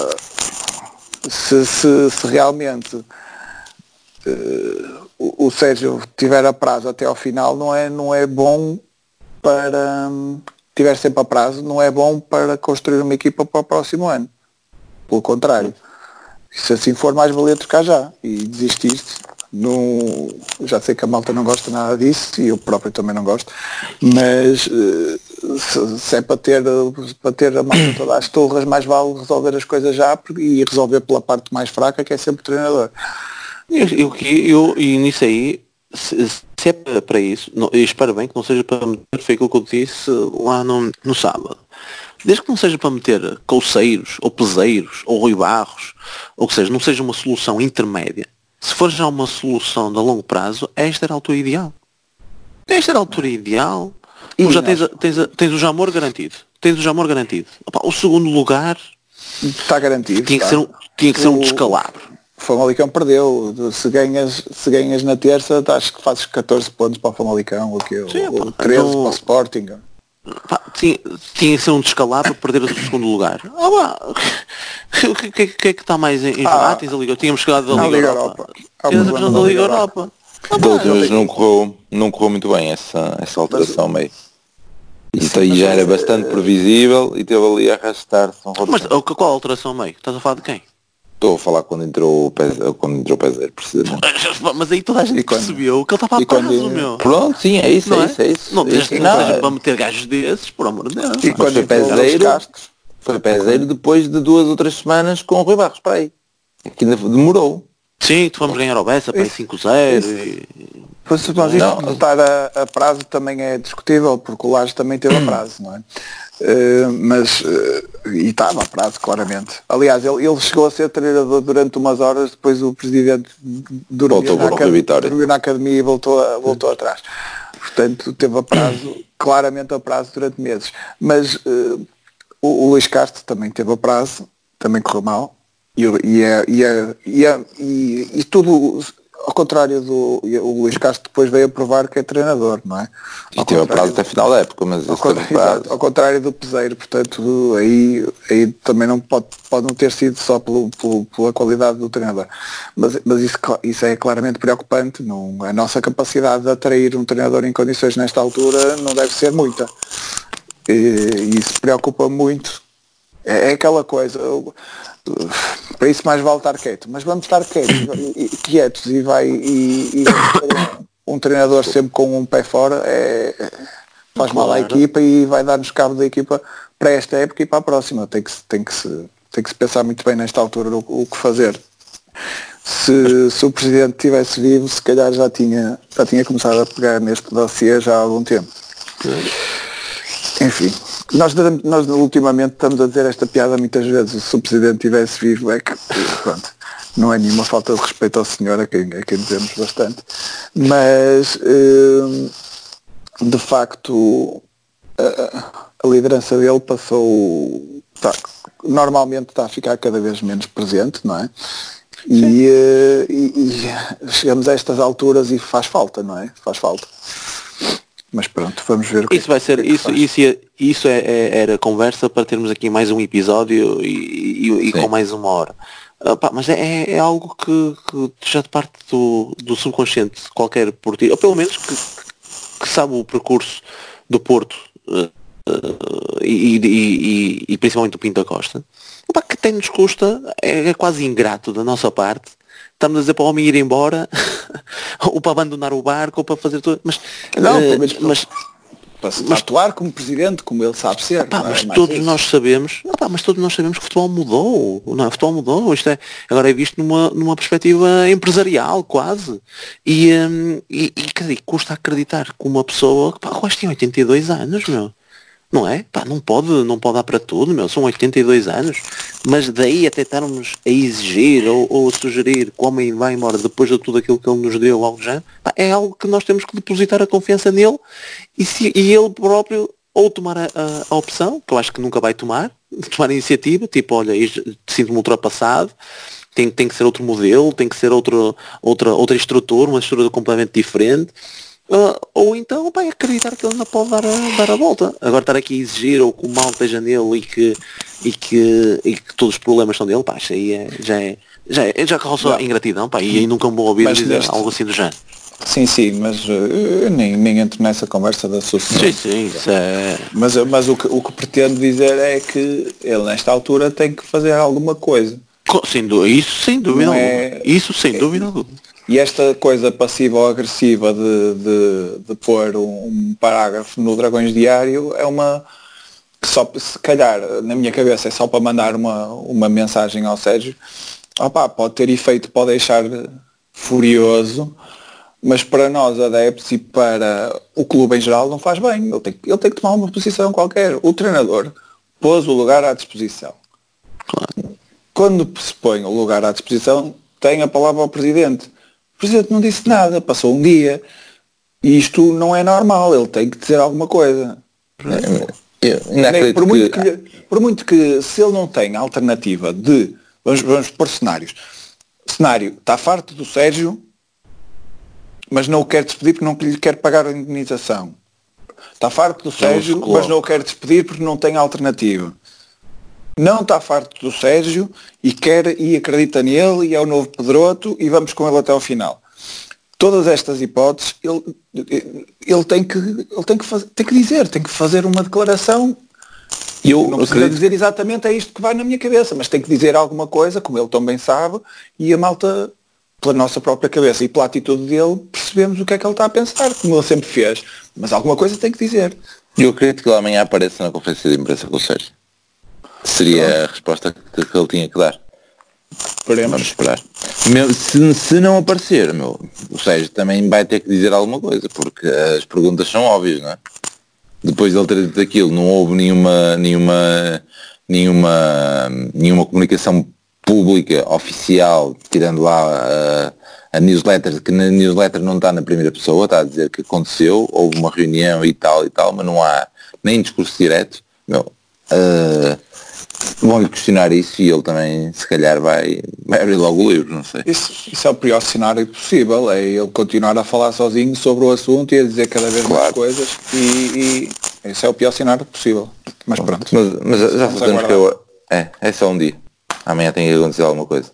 se, se, se realmente uh, o, o Sérgio tiver a prazo até ao final não é, não é bom para um, tiver sempre a prazo, não é bom para construir uma equipa para o próximo ano. Pelo contrário. Se assim for mais valia trocar já e desistir no, já sei que a malta não gosta nada disso e eu próprio também não gosto, mas se, se, é para ter, para ter a malta toda às torres, mais vale resolver as coisas já e resolver pela parte mais fraca, que é sempre o treinador. Eu, eu, eu, e nisso aí, se, se é para isso, não, espero bem que não seja para meter, foi aquilo que eu disse lá no, no sábado. Desde que não seja para meter colseiros, ou peseiros, ou Rui Barros, ou que seja, não seja uma solução intermédia. Se for já uma solução de longo prazo, esta era a altura ideal. Esta era a altura ideal Tu já tens, tens, tens o Jamor garantido. Tens o Jamor garantido. Opa, o segundo lugar está garantido. Tinha que, ser um, tinha que ser um descalabro. O Famalicão perdeu. Se ganhas, se ganhas na terça, acho que fazes 14 pontos para o Famalicão, ou, que, Sim, ou 13 então, para o Sporting. Pá, tinha, tinha que ser um descalabro perder o segundo lugar. Ah, o que, que, que, é que está mais em ah, ah, a Liga? Tínhamos chegado da Liga, Liga Europa. Ah, Tínhamos da Liga Europa. Europa. Ah, da última vez não correu, não correu muito bem essa, essa alteração meio. Isso aí já era bastante previsível e teve ali a arrastar-se Mas qual alteração meio? Estás a falar de quem? Estou a falar quando entrou o Peseiro, quando entrou o Peseiro, precisamente. Mas aí toda a gente quando, percebeu que ele estava a prazo, meu. Pronto, sim, é isso, não é, é isso, é isso. Não, desde que não seja para meter gajos desses, por amor de Deus. E quando foi Peseiro, foi Peseiro depois de duas ou três semanas com o Rui Barros, para aí. Que ainda demorou. Sim, tu vamos ganhar ao Bessa para 5-0 e... Pois, mas isto de estar a, a, prazo também é discutível, porque o Laje também teve a prazo, não é? Uh, mas uh, e estava a prazo claramente. Aliás ele, ele, chegou a ser treinador durante umas horas depois o presidente dormiu, na, acad na academia e voltou, a, voltou atrás. Portanto teve a prazo claramente a prazo durante meses. Mas uh, o, o Luís Castro também teve a prazo também correu mal. E, e, e, e tudo ao contrário do o Luís Castro depois veio a provar que é treinador, não é? E teve a prazo até final da época, mas ao, contrário, ao contrário do Peseiro, portanto aí, aí também não pode, pode não ter sido só pelo, pelo, pela qualidade do treinador. Mas, mas isso, isso é claramente preocupante, não, a nossa capacidade de atrair um treinador em condições nesta altura não deve ser muita. E, e isso preocupa muito. É, é aquela coisa. Eu, para isso mais vale estar quieto. Mas vamos estar quietos, e, quietos e vai e, e um treinador sempre com um pé fora é, faz mal à equipa e vai dar-nos cabo da equipa para esta época e para a próxima. Tem que, tem que, se, tem que se pensar muito bem nesta altura o, o que fazer. Se, se, o presidente tivesse vivo, se calhar já tinha, já tinha começado a pegar neste dossiê já há algum tempo. Enfim. Nós, nós ultimamente estamos a dizer esta piada muitas vezes, se o Presidente estivesse vivo é que, pronto, não é nenhuma falta de respeito ao senhor, a quem, a quem dizemos bastante, mas hum, de facto a, a liderança dele passou, tá, normalmente está a ficar cada vez menos presente, não é? E, eh, e, e, chegamos a estas alturas e faz falta, não é? Faz falta. Mas pronto, vamos ver o que Isso é vai ser, que isso, isso, isso é, é, era conversa para termos aqui mais um episódio e, e, e com mais uma hora. Uh, pá, mas é, é algo que, que, já de parte do, do subconsciente qualquer portista, ou pelo menos que, que sabe o percurso do Porto uh, uh, e, e, e, principalmente do Pinto da Costa, pá, que até nos custa, é, é quase ingrato da nossa parte estamos a dizer para o homem ir embora, ou para abandonar o barco, ou para fazer tudo. Mas, não, uh, mas, para, mas atuar como presidente, como ele sabe ser. Pá, mas todos isso. nós sabemos, opa, mas todos nós sabemos que o futebol mudou, não, é? o futebol mudou, isto é, agora é visto numa, numa perspectiva empresarial quase. E, um, e, e dizer, custa acreditar que uma pessoa que pá, tem 82 anos, meu não é? Pá, não pode, não pode dar para tudo, meu, são 82 anos, mas daí até estarmos a exigir ou, ou a sugerir que o homem vai embora depois de tudo aquilo que ele nos deu, algo já, pá, é algo que nós temos que depositar a confiança nele e, se, e ele próprio ou tomar a, a, a, opção, que eu acho que nunca vai tomar, tomar a iniciativa, tipo, olha, sinto-me ultrapassado, tem, tem que ser outro modelo, tem que ser outro, outra, outra estrutura, uma estrutura completamente diferente, Uh, ou então pá, acreditar que ele ainda pode dar a, dar a volta. Agora estar aqui a exigir ou que o mal esteja nele e que, e que, e que todos os problemas são dele, pá, isso aí é, já é. Já, é, já causa ingratidão, pá, e aí nunca me vou ouvir Mas dizer neste- algo assim do género. Sim, sim, mas uh, eu nem, nem entro nessa conversa da sucessão. Sim, sim, isso é. Mas, mas o, que, o que pretendo dizer é que ele nesta altura tem que fazer alguma coisa. Co- Sem dú- isso sem dúvida Não alguma. é- Isso sem dúvida alguma. E esta coisa passiva ou agressiva de, de, de pôr um, um parágrafo no Dragões Diário é uma que só se calhar na minha cabeça é só para mandar uma, uma mensagem ao Sérgio. Opá, pode ter efeito, pode deixar furioso, mas para nós adeptos e para o clube em geral não faz bem. Ele tem, que- ele tem que tomar uma posição qualquer. O treinador pôs o lugar à disposição. Claro. Quando se põe o lugar à disposição, tem a palavra ao Presidente. O Presidente não disse nada, passou um dia. E isto não é normal, ele tem que dizer alguma coisa. Eu Nem- por, muito que- que, por muito que se ele não tem alternativa de. Vamos, vamos pôr cenários. Cenário, está farto do Sérgio, mas não o quer despedir porque não lhe quer pagar a indemnização. Está farto do Sérgio, mas não o quer despedir porque não tem alternativa. Não está farto do Sérgio e quer e acredita nele e é o novo Pedroto e vamos com ele até ao final. Todas estas hipóteses, ele, ele, tem, que, ele tem, que tem que dizer, tem que fazer uma declaração eu não acredito dizer exatamente é isto que vai na minha cabeça, mas tem que dizer alguma coisa, como ele também sabe, e a malta, pela nossa própria cabeça e pela atitude dele, percebemos o que é que ele está a pensar, como ele sempre fez. Mas alguma coisa tem que dizer. Eu acredito que ele amanhã apareça na conferência de imprensa com o Sérgio. Seria a resposta que, que ele tinha que dar. Vamos esperar. Meu, se, se não aparecer, meu, o Sérgio também vai ter que dizer alguma coisa, porque as perguntas são óbvias, não é? Depois de ele ter dito aquilo, não houve nenhuma, nenhuma, nenhuma, nenhuma comunicação pública, oficial, tirando lá a, a newsletter, que na newsletter não está na primeira pessoa, está a dizer que aconteceu, houve uma reunião e tal e tal, mas não há nem discurso direto. Meu, ah, vão-lhe questionar isso e ele também se calhar vai, vai abrir logo o livro, não sei. Isso, isso é o pior cenário possível, é ele continuar a falar sozinho sobre o assunto e a dizer cada vez mais Claro. coisas e, e esse é o pior cenário possível. Mas pronto. Mas, mas já sabemos que eu, é, é só um dia. Amanhã tem que acontecer alguma coisa.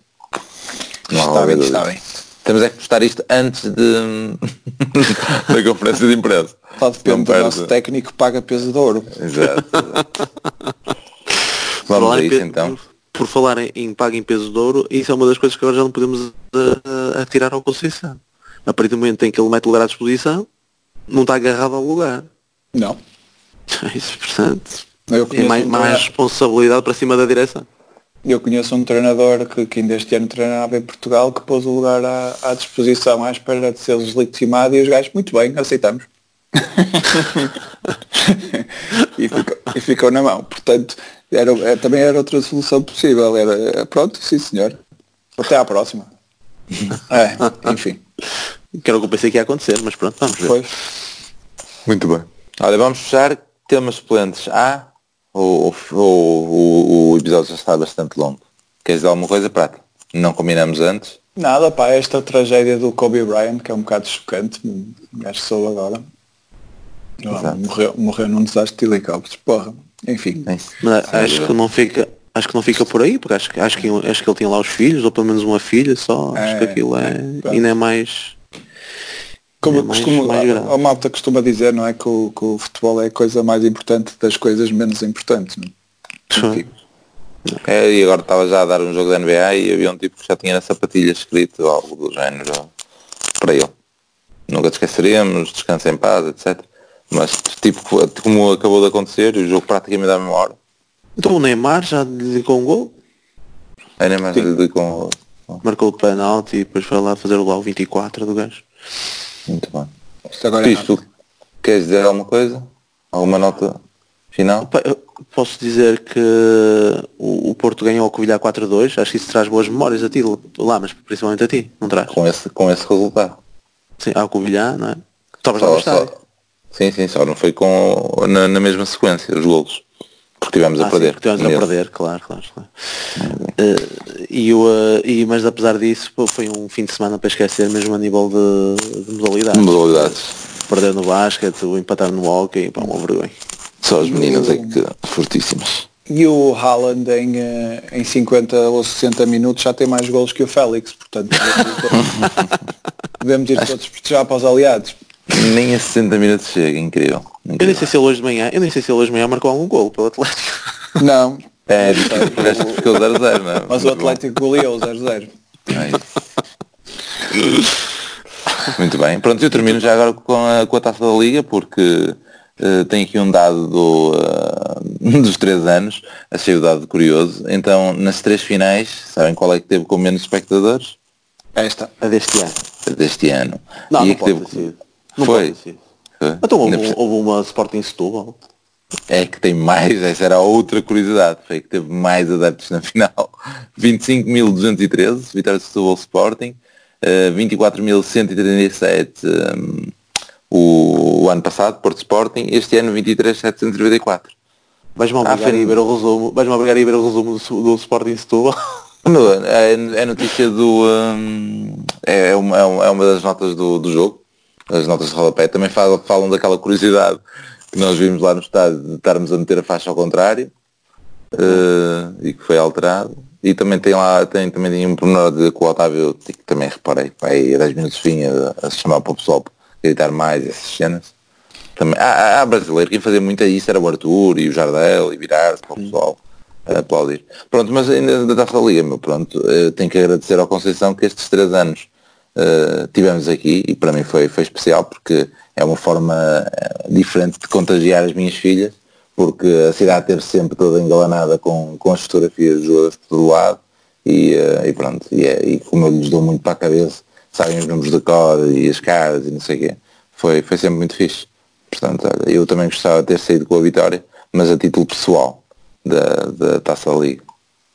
Não há Está bem, dúvida. está bem. Temos é que postar isto antes de da conferência de imprensa. Só depende do nosso técnico que paga peso de ouro. Exato. Por Vamos falar a em isso então. Por, falar em, em pago em peso de ouro, isso é uma das coisas que agora já não podemos uh, atirar ao Conceição. A partir do momento em que ele mete o lugar à disposição, não está agarrado ao lugar. Não. Isso, portanto, é mais, um, mais responsabilidade para cima da direção. eu conheço um treinador que, que ainda este ano treinava em Portugal que pôs o lugar à, à disposição à espera de ser deslegitimado e os gajos, muito bem, aceitamos. e, ficou, e ficou na mão. Portanto, era, é, também era outra solução possível. Era, pronto, sim senhor. Até à próxima. É, enfim. Que era o que eu pensei que ia acontecer, mas pronto, vamos ver. Pois. Muito bem. Olha, vamos fechar temas suplentes A ou, ou, ou o episódio já está bastante longo. Queres dizer alguma coisa, Prata? Não combinamos antes? Nada, pá, esta tragédia do Kobe Bryant, que é um bocado chocante, um gajo soube agora. Morreu, morreu num desastre de helicópteros, porra. Enfim. É. Mas acho que não fica. Acho que não fica por aí, porque acho, que- acho, que, acho que ele tinha lá os filhos, ou pelo menos uma filha só. acho que É, aquilo é. pronto. ainda é mais. Como É mais- costumo, mais a, a malta costuma dizer, não é, que o, que o futebol é a coisa mais importante das coisas menos importantes. Não? é? É, e agora estava já a dar um jogo da NBA e havia um tipo que já tinha na sapatilha escrito algo do género para ele. Nunca te esqueceremos, descansa em paz, etc. Mas tipo, como acabou de acontecer, o jogo praticamente à mesma hora. Então o Neymar já dedicou um gol, Aí nem mais lhe com marcou o penalti e depois foi lá fazer o o 24 do gajo. Muito bem. Isto agora é queres dizer alguma coisa? Alguma nota final? Eu Posso dizer que o, o Porto ganhou ao Covilhã 4-2, acho que isso traz boas memórias a ti lá, mas principalmente a ti, não traz? Com esse, com esse resultado. Sim, ao Covilhã, não é? Estavas lá no Só, estádio. Sim, sim, só não foi com, na, na mesma sequência os golos. Porque tivemos a Ah, perder. Sim, porque estivemos a perder, claro, claro. claro. Eh, e, o, eh, e, mas apesar disso, pô, foi um fim de semana para esquecer mesmo a nível de, de modalidades. Modalidades. perder no basquete, o empatar no hockey, pá, uma vergonha. Só as meninas é que fortíssimas. E o Haaland em, eh, em 50 ou 60 minutos já tem mais golos que o Félix, portanto devemos ir todos já para os aliados. Nem a 60 minutos chega, incrível. Eu nem incrível. sei se ele hoje de manhã, eu nem sei se ele hoje de manhã marcou algum gol pelo Atlético. Não, É, parece que ficou 0-0, não é? mas o Atlético goleou 0-0. É isso. Muito bem. Pronto, eu termino já agora com a, com a taça da Liga, porque eh, tem aqui um dado do, eh, dos três anos, achei o dado curioso. Então, nas três finais, sabem qual é que teve com menos espectadores? Esta. A deste ano. A Deste ano. Não, E não que pode teve- ter sido. Não Foi. pode. Foi. Então houve, houve uma Sporting Setúbal. É que tem mais, essa era outra curiosidade, foi que teve mais adeptos na final. 25.213, vitória Setúbal Sporting, eh, 24.137 um, o, o ano passado, Porto Sporting, este ano 23.794. Vais-me Ah, obrigar foi- a ir ver o resumo. Vais-me obrigar a ir ver o resumo do, do Sporting Setúbal. Meu, É, é notícia do. hum, é, é uma, é uma- é uma das notas do, do jogo, as notas de rodapé, também falam, falam daquela curiosidade que nós vimos lá no estádio de estarmos a meter a faixa ao contrário eh, e que foi alterado. E também tem lá, tem, também tem um pormenor de que o Otávio, que também reparei, vai a 10 minutos vinha a, a se chamar para o pessoal para gritar mais essas cenas. Também, há, há- brasileiro, quem fazia muito isso era o Arthur e o Jardel e virar-se para o pessoal a aplaudir. Pronto, mas ainda da Taça da Liga, meu, pronto, eh, tenho que agradecer ao Conceição que estes três anos eh, tivemos aqui e para mim foi, foi especial porque é uma forma eh, diferente de contagiar as minhas filhas, porque a cidade teve sempre toda engalanada com, com as fotografias dos jogadores por todo lado e, eh, e pronto, e, é, e como eu lhes dou muito para a cabeça, sabem os números de cor e as caras e não sei o quê, foi, foi sempre muito fixe. Portanto, olha, eu também gostava de ter saído com a vitória, mas a título pessoal da, da Taça da Liga.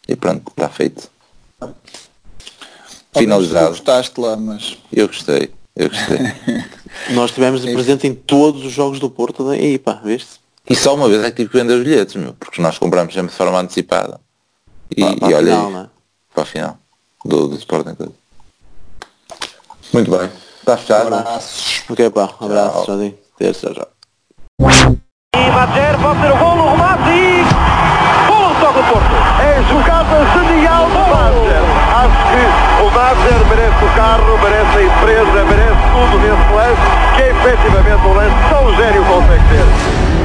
E pronto, está feito. Tu Finalizado. gostaste lá, mas Eu gostei, eu gostei. Nós estivemos presente em todos os jogos do Porto daí, pá, viste? E só uma vez é que tive que vender os bilhetes, meu, porque nós compramos sempre de forma antecipada. E, Para- para e a olha, final, aí, é? para a final do, do Sporting. Clube. Muito bem, está fechado. abraços. Ok, pá, abraço, Tchau. tchauzinho. Até já. E Madjer pode ser o golo, o remate e... Golo só do Porto. É jogada genial do Madjer. Acho que o Madjer merece o carro, merece a empresa, merece tudo nesse lance, que é efetivamente um lance tão gênio consegue ter.